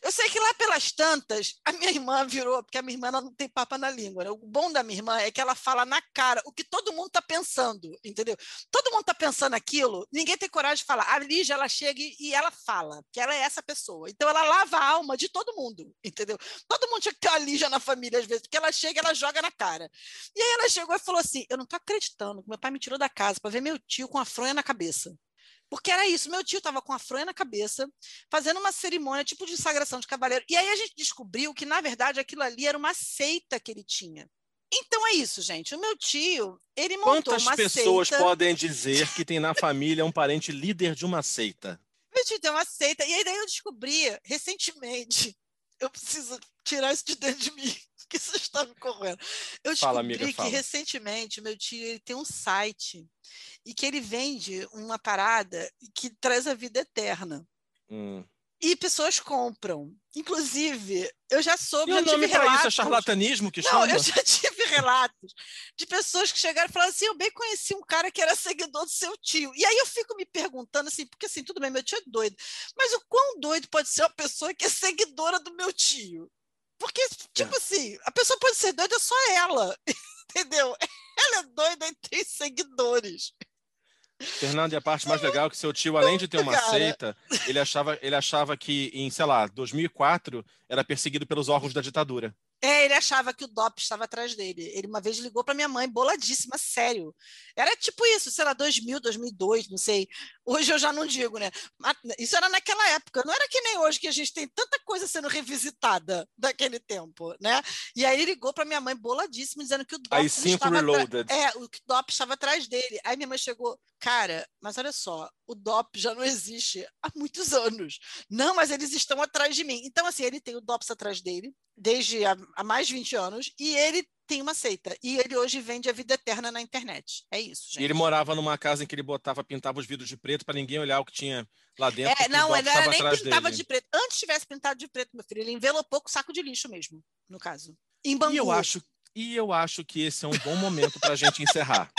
Eu sei que lá pelas tantas, a minha irmã virou, porque a minha irmã não tem papa na língua. Né? O bom da minha irmã é que ela fala na cara o que todo mundo está pensando, entendeu? Todo mundo está pensando aquilo, ninguém tem coragem de falar. A Lígia, ela chega e ela fala, que ela é essa pessoa. Então, ela lava a alma de todo mundo, entendeu? Todo mundo tinha que ter Lígia na família, às vezes, porque ela chega ela joga na cara. E aí ela chegou e falou assim: Eu não estou acreditando que meu pai me tirou da casa para ver meu tio com a fronha na cabeça. Porque era isso, meu tio estava com a fronha na cabeça, fazendo uma cerimônia tipo de sagração de cavaleiro. E aí a gente descobriu que, na verdade, aquilo ali era uma seita que ele tinha. Então é isso, gente. O meu tio, ele montou Quantas uma seita... pessoas podem dizer que tem na família um parente líder de uma seita? Meu tio tem uma seita. E aí daí eu descobri, recentemente, eu preciso tirar isso de dentro de mim, que isso está me correndo. Eu descobri fala, amiga, que fala. recentemente meu tio ele tem um site e que ele vende uma parada que traz a vida eterna. Hum. E pessoas compram. Inclusive, eu já soube. E o nome para isso é charlatanismo que Não, chama? eu já tive relatos de pessoas que chegaram e falaram assim: eu bem conheci um cara que era seguidor do seu tio. E aí eu fico me perguntando assim, porque assim, tudo bem, meu tio é doido. Mas o quão doido pode ser uma pessoa que é seguidora do meu tio? Porque, tipo é. assim, a pessoa pode ser doida só ela. Entendeu? Ela é doida e tem seguidores. Fernando, e a parte mais legal é que seu tio, além de ter uma Cara. seita, ele achava, ele achava que em, sei lá, 2004 era perseguido pelos órgãos da ditadura. É, ele achava que o DOP estava atrás dele. Ele uma vez ligou para minha mãe, boladíssima, sério. Era tipo isso, sei lá, 2000, 2002, não sei. Hoje eu já não digo, né? Isso era naquela época, não era que nem hoje que a gente tem tanta coisa sendo revisitada daquele tempo, né? E aí ele ligou para minha mãe, boladíssima, dizendo que o DOP estava reloaded. É, o DOP estava atrás dele. Aí minha mãe chegou, cara, mas olha só, o DOP já não existe há muitos anos. Não, mas eles estão atrás de mim. Então, assim, ele tem o DOPS atrás dele, desde há, há mais de 20 anos, e ele tem uma seita. E ele hoje vende a vida eterna na internet. É isso, gente. E ele morava numa casa em que ele botava, pintava os vidros de preto para ninguém olhar o que tinha lá dentro. É, não, ele era nem pintava dele. de preto. Antes tivesse pintado de preto, meu filho, ele envelopou com saco de lixo mesmo, no caso. Em Bangu. E eu acho, e eu acho que esse é um bom momento para a gente encerrar.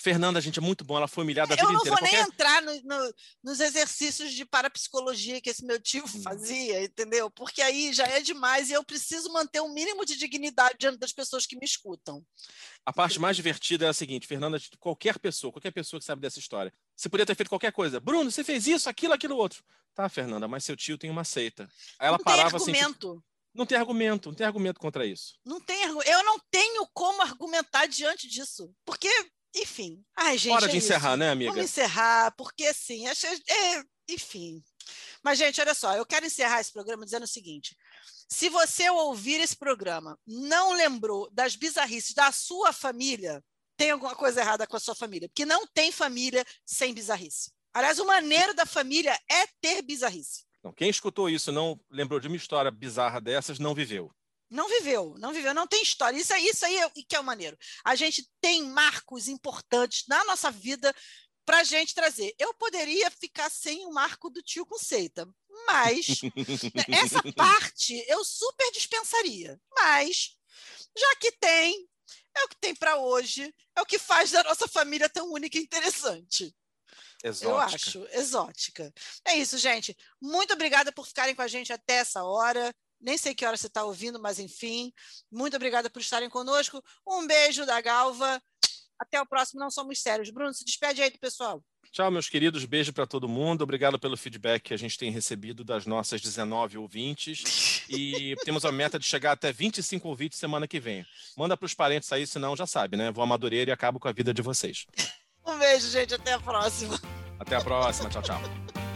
Fernanda, gente, é muito bom. Ela foi humilhada a eu vida não inteira. vou nem Qualquer- entrar no- no- nos exercícios de parapsicologia que esse meu tio Hum. fazia, entendeu? Porque aí já é demais e eu preciso manter um mínimo de dignidade diante das pessoas que me escutam. A parte mais divertida é a seguinte, Fernanda, qualquer pessoa, qualquer pessoa que sabe dessa história, você podia ter feito qualquer coisa. Bruno, você fez isso, aquilo, aquilo, outro. Tá, Fernanda, mas seu tio tem uma seita. Aí ela não parava tem assim. argumento. Não tem argumento, não tem argumento contra isso. Não tem Eu não tenho como argumentar diante disso. Porque, enfim. Ai, gente. Hora é de encerrar, isso. né, amiga? Vamos encerrar, porque assim, acho- é, enfim. Mas, gente, olha só, eu quero encerrar esse programa dizendo o seguinte: se você ouvir esse programa não lembrou das bizarrices da sua família, tem alguma coisa errada com a sua família, porque não tem família sem bizarrice. Aliás, o maneiro da família é ter bizarrice. Não, quem escutou isso, não lembrou de uma história bizarra dessas, não viveu. Não viveu, não viveu, não tem história. Isso aí, isso aí é o que é o maneiro. A gente tem marcos importantes na nossa vida para a gente trazer. Eu poderia ficar sem o marco do tio com seita, mas essa parte eu super dispensaria. Mas, já que tem, é o que tem para hoje, é o que faz da nossa família tão única e interessante. Exótica. Eu acho, exótica. É isso, gente. Muito obrigada por ficarem com a gente até essa hora. Nem sei que hora você está ouvindo, mas enfim. Muito obrigada por estarem conosco. Um beijo da Galva. Até o próximo Não Somos Sérios. Bruno, se despede aí do pessoal. Tchau, meus queridos. Beijo para todo mundo. Obrigado pelo feedback que a gente tem recebido das nossas 19 ouvintes. E temos a meta de chegar até 25 ouvintes semana que vem. Manda para os parentes aí, senão já sabe, né? Vou a Madureira e acabo com a vida de vocês. Um beijo, gente. Até a próxima. Até a próxima. Tchau, tchau.